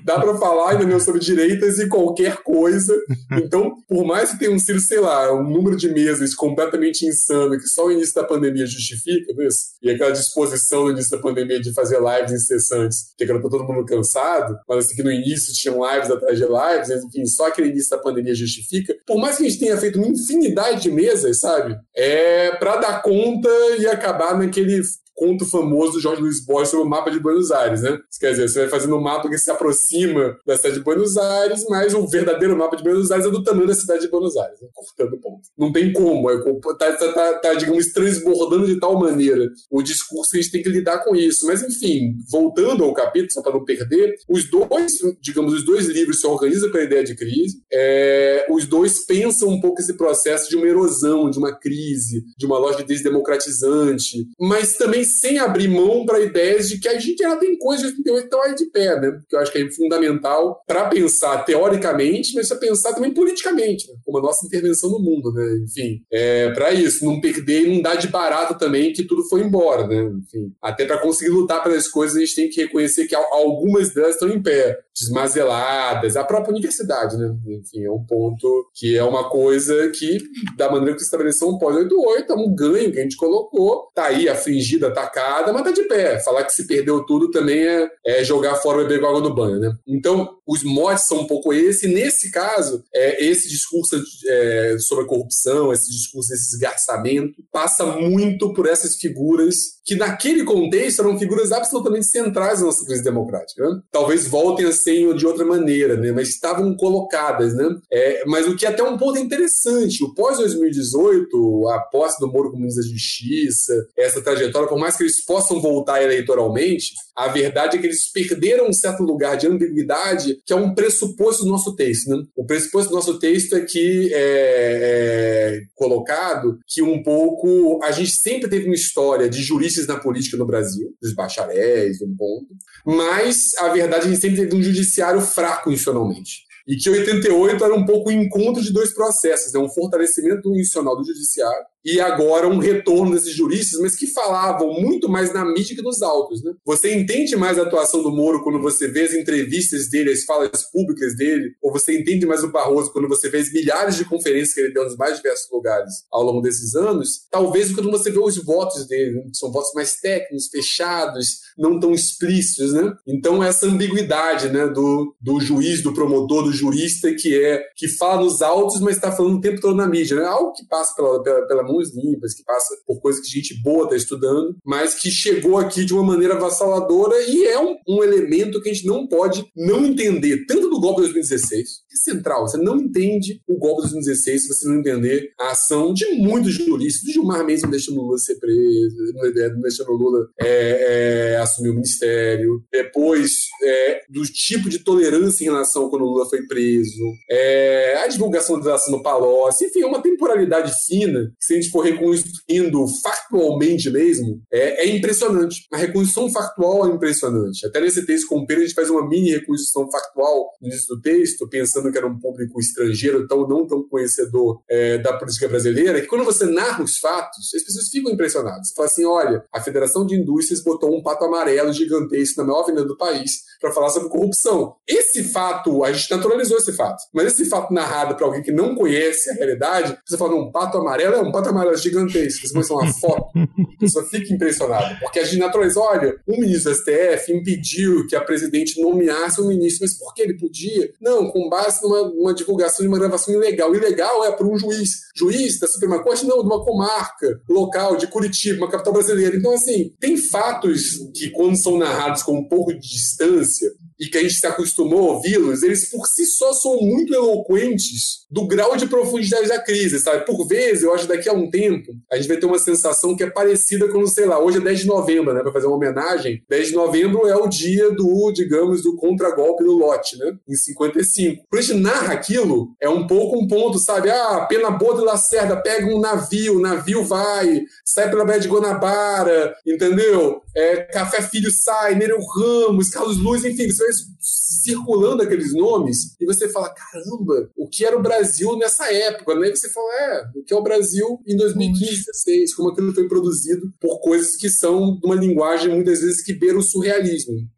S5: Dá para falar ainda sobre direitas e qualquer coisa. Então, por mais que tenha sido, sei lá, um número de meses completamente insano que só o início da pandemia justifica isso, e aquela disposição no início da pandemia de fazer lives incessantes, que agora tá todo mundo cansado, mas assim que no início tinham lives atrás de lives, enfim, só aquele início da pandemia justifica. Por mais que a gente tenha feito uma infinidade de mesas, sabe? É para dar conta e acabar naquele conto famoso do Jorge Luiz Borges sobre o mapa de Buenos Aires, né? Quer dizer, você vai fazendo um mapa que se aproxima da cidade de Buenos Aires, mas o verdadeiro mapa de Buenos Aires é do tamanho da cidade de Buenos Aires, né? cortando ponto. Não tem como, é, tá, tá, tá, tá, digamos, transbordando de tal maneira o discurso que a gente tem que lidar com isso. Mas, enfim, voltando ao capítulo, só para não perder, os dois, digamos, os dois livros se organizam pela ideia de crise, é, os dois pensam um pouco esse processo de uma erosão, de uma crise, de uma lógica desdemocratizante, mas também sem abrir mão para ideias de que a gente ainda tem coisas de 88 que estão aí de pé, né? Que eu acho que é fundamental para pensar teoricamente, mas para pensar também politicamente, né? como a nossa intervenção no mundo, né? Enfim, é, para isso, não perder e não dar de barato também que tudo foi embora, né? Enfim, até para conseguir lutar pelas coisas, a gente tem que reconhecer que algumas delas estão em pé, desmazeladas, a própria universidade, né? Enfim, é um ponto que é uma coisa que, da maneira que se estabeleceu um pós-88, é um ganho que a gente colocou, tá aí afligida, atacada, mas tá de pé. Falar que se perdeu tudo também é, é jogar fora com água do banho, né? Então, os motes são um pouco esse. Nesse caso, é, esse discurso é, sobre a corrupção, esse discurso desse esgarçamento, passa muito por essas figuras que, naquele contexto, eram figuras absolutamente centrais da nossa crise democrática. Né? Talvez voltem a ser de outra maneira, né? Mas estavam colocadas, né? É, mas o que é até um ponto interessante, o pós-2018, a posse do Moro como ministro da Justiça, essa trajetória, por mais que eles possam voltar eleitoralmente, a verdade é que eles perderam um certo lugar de ambiguidade, que é um pressuposto do nosso texto, né? O pressuposto do nosso texto é que é, é colocado que um pouco a gente sempre teve uma história de juristas na política no Brasil, dos bacharéis, um ponto, mas a verdade é que a gente sempre teve um judiciário fraco institucionalmente e que 88 era um pouco o encontro de dois processos, né? um fortalecimento institucional do judiciário e agora um retorno desses juristas, mas que falavam muito mais na mídia que nos autos. Né? Você entende mais a atuação do Moro quando você vê as entrevistas dele, as falas públicas dele, ou você entende mais o Barroso quando você vê as milhares de conferências que ele deu nos mais diversos lugares ao longo desses anos, talvez quando você vê os votos dele, né? são votos mais técnicos, fechados, não tão explícitos. Né? Então, essa ambiguidade né, do, do juiz, do promotor, do jurista, que é que fala nos autos, mas está falando o tempo todo na mídia. Né? Algo que passa pela, pela, pela limpas, que passa por coisas que gente boa está estudando, mas que chegou aqui de uma maneira avassaladora e é um, um elemento que a gente não pode não entender, tanto do golpe de 2016, que é central. Você não entende o golpe de 2016 se você não entender a ação de muitos juristas, do Gilmar não deixando Lula ser preso, não deixando Lula é, é, assumir o ministério, depois é, do tipo de tolerância em relação quando Lula foi preso, é, a divulgação da ação no Palocci, enfim, é uma temporalidade fina que se a gente for reconstruindo factualmente mesmo, é, é impressionante. A reconstrução factual é impressionante. Até nesse texto com o Pedro, a gente faz uma mini reconstrução factual no início do texto, pensando que era um público estrangeiro, tão não tão conhecedor é, da política brasileira, que quando você narra os fatos, as pessoas ficam impressionadas. Fala assim: olha, a Federação de Indústrias botou um pato amarelo gigantesco na maior avenida do país para falar sobre corrupção. Esse fato, a gente naturalizou esse fato, mas esse fato narrado para alguém que não conhece a realidade, você fala, um pato amarelo é um pato amarelo gigantesco. Você mostra uma foto, a pessoa fica impressionada, porque a gente naturalizou, olha, um ministro do STF impediu que a presidente nomeasse um ministro, mas por que ele podia? Não, com base numa divulgação de uma gravação ilegal. Ilegal é para um juiz. Juiz da Suprema Corte, não, de uma comarca local, de Curitiba, uma capital brasileira. Então, assim, tem fatos que, quando são narrados com um pouco de distância, e que a gente se acostumou a ouvi-los, eles por si só são muito eloquentes do grau de profundidade da crise, sabe? Por vezes, eu acho que daqui a um tempo, a gente vai ter uma sensação que é parecida com, sei lá, hoje é 10 de novembro, né? Para fazer uma homenagem. 10 de novembro é o dia do, digamos, do contragolpe do lote, né? Em 55. Quando a gente narra aquilo, é um pouco um ponto, sabe? Ah, pena boa do Lacerda, pega um navio, o navio vai, sai pela Baía de Guanabara, entendeu? É, Café Filho sai, Nereu Ramos, Carlos Luz, enfim, você circulando aqueles nomes e você fala, caramba, o que era o Brasil nessa época? Né? E você fala, é, o que é o Brasil em 2015, 2016, como aquilo foi produzido por coisas que são de uma linguagem muitas vezes que beira o surrealismo.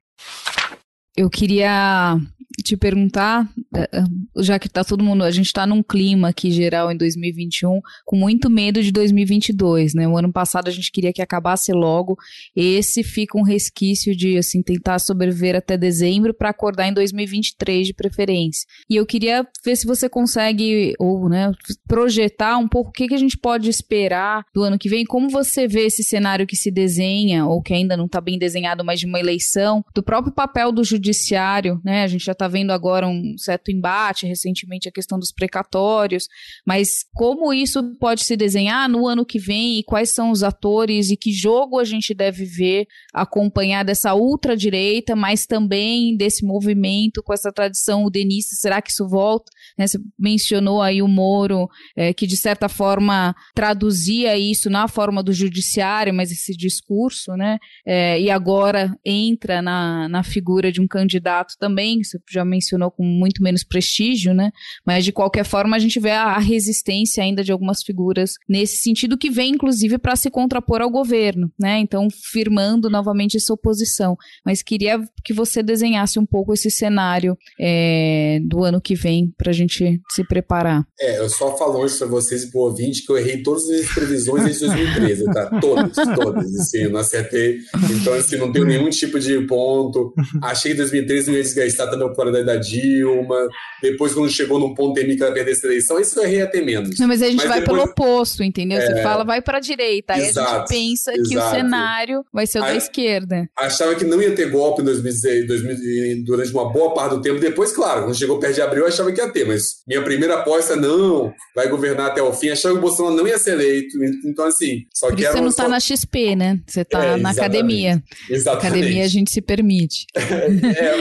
S4: Eu queria te perguntar, eh, eh, já que tá todo mundo, a gente tá num clima aqui geral em 2021 com muito medo de 2022, né? O ano passado a gente queria que acabasse logo, esse fica um resquício de assim tentar sobreviver até dezembro para acordar em 2023 de preferência. E eu queria ver se você consegue ou, né, projetar um pouco o que que a gente pode esperar do ano que vem, como você vê esse cenário que se desenha ou que ainda não está bem desenhado, mas de uma eleição, do próprio papel do judiciário, né? A gente já está vendo agora um certo embate, recentemente a questão dos precatórios, mas como isso pode se desenhar no ano que vem e quais são os atores e que jogo a gente deve ver acompanhar dessa ultradireita, mas também desse movimento com essa tradição udenista, será que isso volta? Né, você mencionou aí o Moro, é, que de certa forma traduzia isso na forma do judiciário, mas esse discurso, né? É, e agora entra na, na figura de um candidato também, você já mencionou com muito menos prestígio, né? Mas de qualquer forma a gente vê a, resistência ainda de algumas figuras nesse sentido que vem inclusive para se contrapor ao governo, né? Então firmando novamente essa oposição. Mas queria que você desenhasse um pouco esse cenário é, do ano que vem para a gente se preparar.
S5: É, eu só falo isso para vocês e pro ouvinte que eu errei todas as previsões desde 2013, tá? Todas, todas, assim, eu não acertei. Então, assim, não tenho nenhum tipo de ponto. Achei que 2013 não ia desgastar tanto meu da Dilma, depois quando chegou num ponto em que ela perdesse a eleição, isso eu errei até menos.
S4: Não, mas a gente mas vai depois... pelo oposto, entendeu? É... Você fala, vai para a direita, aí exato, a gente pensa exato. que o cenário vai ser o da esquerda.
S5: Achava que não ia ter golpe em 2016, 2000, durante uma boa parte do tempo, depois, claro, quando chegou perto de abril, eu achava que ia ter, mas minha primeira aposta, não, vai governar até o fim, achava que o Bolsonaro não ia ser eleito, então assim, só
S4: Por
S5: que
S4: você não está só... na XP, né? Você está é, na academia.
S5: Exatamente.
S4: Na academia a gente se permite.
S5: é,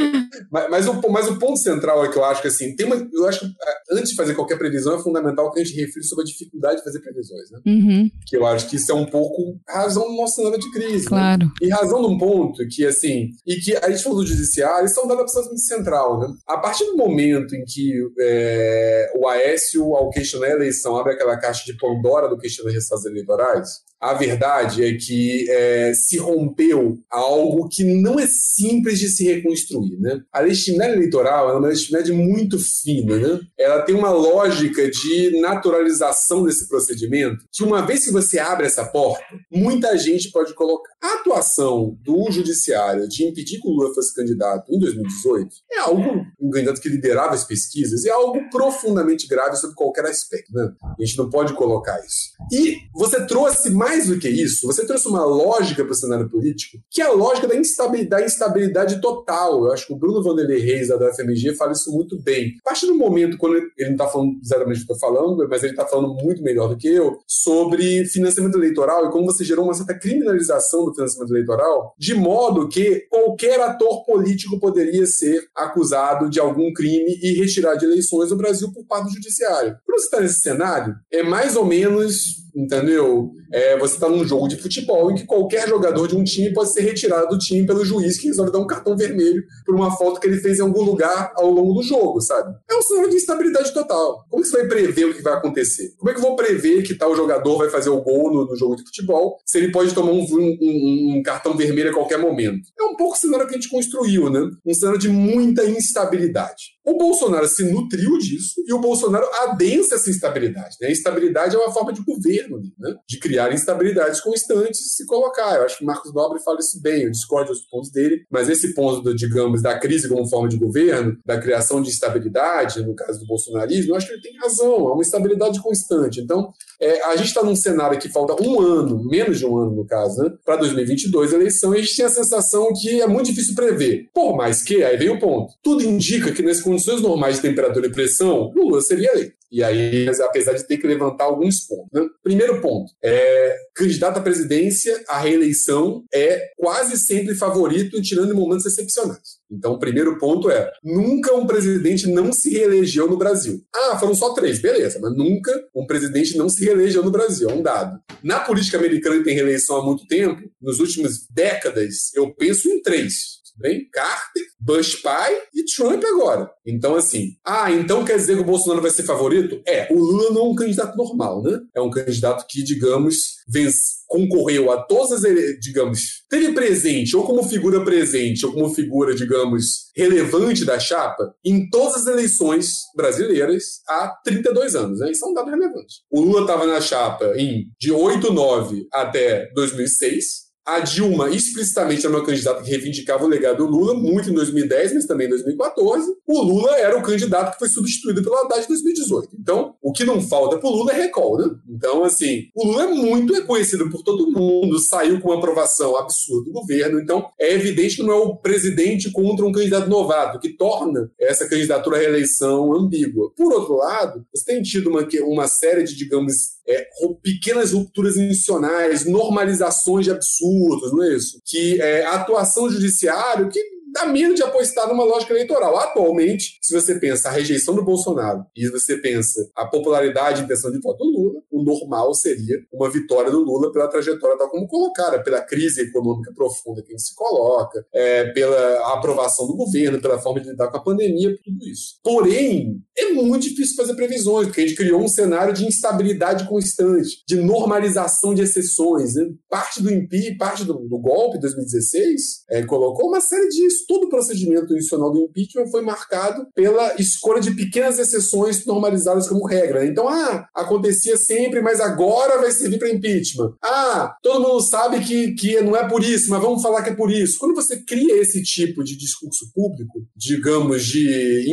S5: mas, mas, o, mas o ponto central é que eu acho que assim, tem uma, eu acho que é, antes de fazer qualquer previsão é fundamental que a gente reflita sobre a dificuldade de fazer previsões, né?
S4: Uhum.
S5: Que eu acho que isso é um pouco a razão do nosso cenário de crise. Né?
S4: Claro. Né?
S5: E razão de um ponto que, assim, e que a gente falou do judiciário, isso é um dado absolutamente central, né? A partir do momento em que é, o Aécio, ao questionar a eleição, abre aquela caixa de Pandora do questionamento de resultados eleitorais, a verdade é que é, se rompeu algo que não é simples de se reconstruir. Né? A legitimidade eleitoral é uma legitimidade muito fina. Né? Ela tem uma lógica de naturalização desse procedimento que, uma vez que você abre essa porta, muita gente pode colocar. A atuação do judiciário de impedir que o Lula fosse candidato em 2018 é algo, um candidato que liderava as pesquisas, é algo profundamente grave sobre qualquer aspecto. Né? A gente não pode colocar isso. E você trouxe mais mais do que isso, você trouxe uma lógica para o cenário político, que é a lógica da instabilidade, da instabilidade total. Eu acho que o Bruno Vanderlei Reis, da FMG, fala isso muito bem. A partir do momento, quando ele, ele não está falando exatamente o que eu estou falando, mas ele está falando muito melhor do que eu, sobre financiamento eleitoral e como você gerou uma certa criminalização do financiamento eleitoral, de modo que qualquer ator político poderia ser acusado de algum crime e retirar de eleições no Brasil por parte do judiciário. Quando você está nesse cenário, é mais ou menos entendeu? É, você está num jogo de futebol em que qualquer jogador de um time pode ser retirado do time pelo juiz que resolve dar um cartão vermelho por uma falta que ele fez em algum lugar ao longo do jogo, sabe? É um sinal de instabilidade total. Como você vai prever o que vai acontecer? Como é que eu vou prever que tal jogador vai fazer o gol no, no jogo de futebol se ele pode tomar um, um, um, cartão vermelho a qualquer momento? É um pouco o cenário que a gente construiu, né? Um cenário de muita instabilidade. O Bolsonaro se nutriu disso e o Bolsonaro adensa essa instabilidade. Né? A instabilidade é uma forma de governo, né? de criar instabilidades constantes e se colocar. Eu acho que o Marcos Nobre fala isso bem, eu discordo dos pontos dele, mas esse ponto, digamos, da crise como forma de governo, da criação de instabilidade, no caso do bolsonarismo, eu acho que ele tem razão, é uma instabilidade constante. Então, é, a gente está num cenário que falta um ano, menos de um ano no caso, né? para 2022, a eleição, e a gente tem a sensação que é muito difícil prever. Por mais que, aí vem o ponto, tudo indica que nesse condições normais de temperatura e pressão, Lula seria eleito. E aí, apesar de ter que levantar alguns pontos. Né? Primeiro ponto, é, candidato à presidência, a reeleição é quase sempre favorito, tirando em momentos excepcionais. Então, o primeiro ponto é: nunca um presidente não se reelegeu no Brasil. Ah, foram só três, beleza, mas nunca um presidente não se reelegeu no Brasil, é um dado. Na política americana, que tem reeleição há muito tempo, nos últimos décadas, eu penso em três bem? Carter, Bush pai e Trump agora. Então, assim, ah, então quer dizer que o Bolsonaro vai ser favorito? É, o Lula não é um candidato normal, né? É um candidato que, digamos, vence, concorreu a todas as, digamos, teve presente, ou como figura presente, ou como figura, digamos, relevante da chapa, em todas as eleições brasileiras há 32 anos, né? Isso é um dado relevante. O Lula estava na chapa em de 8, 9 até 2006, a Dilma explicitamente era uma candidata que reivindicava o legado do Lula, muito em 2010, mas também em 2014. O Lula era o candidato que foi substituído pelo Haddad em 2018. Então, o que não falta pro Lula é recall, né? Então, assim, o Lula é muito reconhecido por todo mundo, saiu com uma aprovação absurda do governo. Então, é evidente que não é o presidente contra um candidato novato, que torna essa candidatura à reeleição ambígua. Por outro lado, você tem tido uma, uma série de, digamos, é, pequenas rupturas institucionais, normalizações de absurdos, não é isso? Que é, a atuação judiciária, que dá medo de apostar numa lógica eleitoral. Atualmente, se você pensa a rejeição do Bolsonaro e você pensa a popularidade e intenção de voto do Lula, o normal seria uma vitória do Lula pela trajetória tal como colocaram, pela crise econômica profunda que gente se coloca, é, pela aprovação do governo, pela forma de lidar com a pandemia, tudo isso. Porém, é muito difícil fazer previsões, porque a gente criou um cenário de instabilidade constante, de normalização de exceções. Né? Parte do IMPI, parte do, do golpe de 2016, é, colocou uma série disso 2022, todo o procedimento institucional do impeachment foi marcado pela escolha de pequenas exceções normalizadas como regra. Então, ah, acontecia sempre, mas agora vai servir para impeachment. Ah, todo mundo sabe que, que não é por isso, mas vamos falar que é por isso. Quando você cria esse tipo de discurso público, digamos, de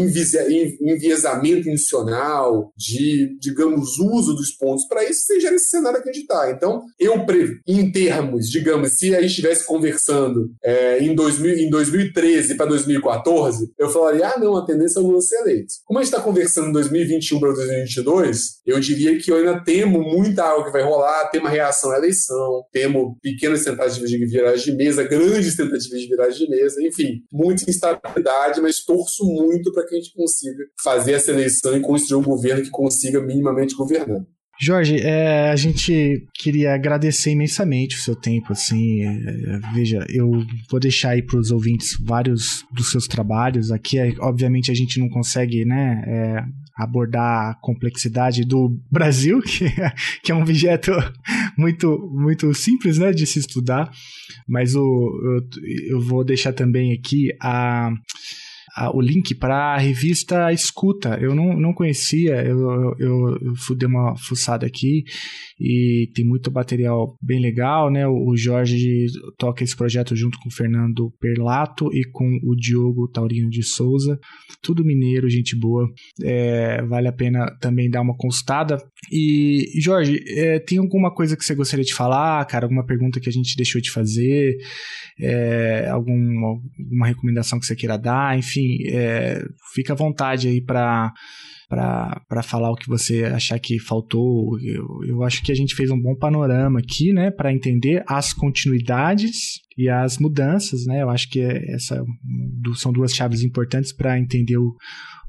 S5: enviesamento institucional, de, digamos, uso dos pontos para isso, você gera esse cenário que a gente está. Então, eu, em termos, digamos, se a gente estivesse conversando é, em, 2000, em 2013 para 2014, eu falaria, ah, não, a tendência é o Lula ser eleito. Como a gente está conversando em 2021 para 2022, eu diria que eu ainda temo muita água que vai rolar, temo a reação à eleição, temo pequenas tentativas de viragem de mesa, grandes tentativas de viragem de mesa, enfim, muita instabilidade, mas torço muito para que a gente consiga fazer essa eleição e construir um governo que consiga minimamente governar.
S3: Jorge, é, a gente queria agradecer imensamente o seu tempo, assim, é, é veja, eu vou deixar aí para os ouvintes vários dos seus trabalhos, aqui, é, obviamente, a gente não consegue, né, é, abordar a complexidade do Brasil, que é, que é um objeto muito, muito simples, né, de se estudar, mas o, eu, eu vou deixar também aqui a a, o link para a revista Escuta. Eu não, não conhecia, eu, eu, eu fui dei uma fuçada aqui e tem muito material bem legal, né? O, o Jorge toca esse projeto junto com o Fernando Perlato e com o Diogo Taurino de Souza. Tudo mineiro, gente boa. É, vale a pena também dar uma consultada. E, Jorge, é, tem alguma coisa que você gostaria de falar, cara? Alguma pergunta que a gente deixou de fazer? É, alguma, alguma recomendação que você queira dar? Enfim, é, fica à vontade aí para para falar o que você achar que faltou. Eu, eu acho que a gente fez um bom panorama aqui, né, para entender as continuidades e as mudanças, né? Eu acho que essa são duas chaves importantes para entender o,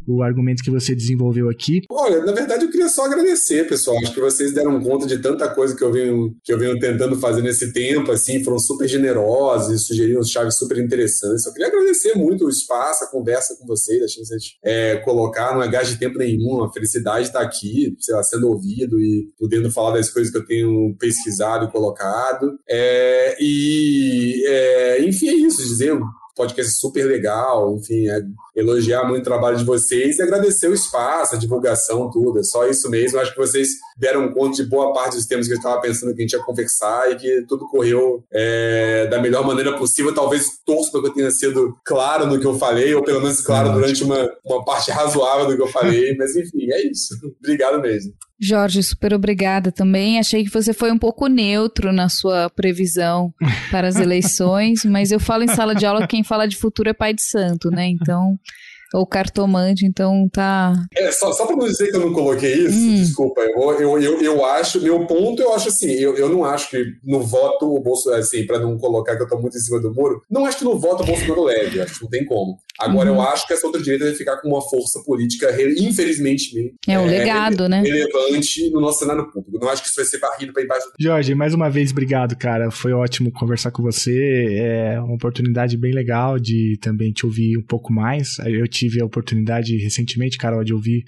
S3: o argumento que você desenvolveu aqui.
S5: Olha, na verdade eu queria só agradecer, pessoal. Acho que vocês deram conta de tanta coisa que eu venho, que eu venho tentando fazer nesse tempo, assim, foram super generosos e sugeriram chaves super interessantes. Eu queria agradecer muito o espaço, a conversa com vocês, a chance de é, colocar, não é gasto de tempo nenhum, a felicidade estar aqui, sei lá, sendo ouvido e podendo falar das coisas que eu tenho pesquisado e colocado. É, e, é, enfim, é isso, dizer podcast super legal, enfim, é elogiar muito o trabalho de vocês e agradecer o espaço, a divulgação, tudo. É só isso mesmo. Acho que vocês deram conta de boa parte dos temas que eu estava pensando que a gente ia conversar e que tudo correu é, da melhor maneira possível. Talvez torço para que eu tenha sido claro no que eu falei, ou pelo menos claro durante uma, uma parte razoável do que eu falei. Mas enfim, é isso. Obrigado mesmo.
S4: Jorge, super obrigada também. Achei que você foi um pouco neutro na sua previsão para as eleições, mas eu falo em sala de aula que quem fala de futuro é pai de santo, né? Então, ou cartomante, então tá.
S5: É, só, só pra não dizer que eu não coloquei isso, hum. desculpa, eu, eu, eu, eu acho, meu ponto, eu acho assim, eu, eu não acho que no voto o Bolsonaro, assim, pra não colocar que eu tô muito em cima do muro, não acho que no voto o Bolsonaro leve, acho que não tem como. Agora, uhum. eu acho que essa outra direita vai ficar com uma força política, infelizmente,
S4: é, o é, legado, né?
S5: relevante no nosso cenário público. Não acho que isso vai ser barrido pra embaixo.
S3: Jorge, mais uma vez, obrigado, cara. Foi ótimo conversar com você. É uma oportunidade bem legal de também te ouvir um pouco mais. Eu tive a oportunidade recentemente, Carol, de ouvir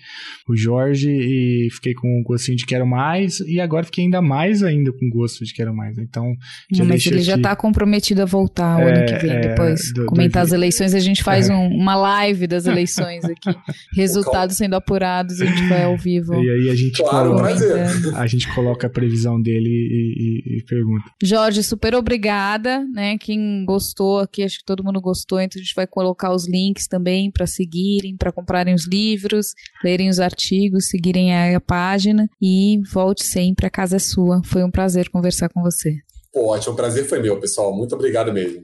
S3: o Jorge e fiquei com um gostinho de quero mais e agora fiquei ainda mais ainda com gosto de quero mais. Então,
S4: Não, mas ele já está comprometido a voltar o é, ano que vem é, depois. Do, comentar do... as eleições, a gente faz é. Um, uma live das eleições aqui. Resultados sendo apurados, a gente vai ao vivo.
S3: E aí a gente, claro, coloca, a gente coloca a previsão dele e, e, e pergunta.
S4: Jorge, super obrigada, né? Quem gostou aqui, acho que todo mundo gostou, então a gente vai colocar os links também para seguir seguirem, para comprarem os livros, lerem os artigos, seguirem a, a página e volte sempre, a casa é sua. Foi um prazer conversar com você.
S5: Pô, ótimo, o prazer foi meu, pessoal. Muito obrigado mesmo.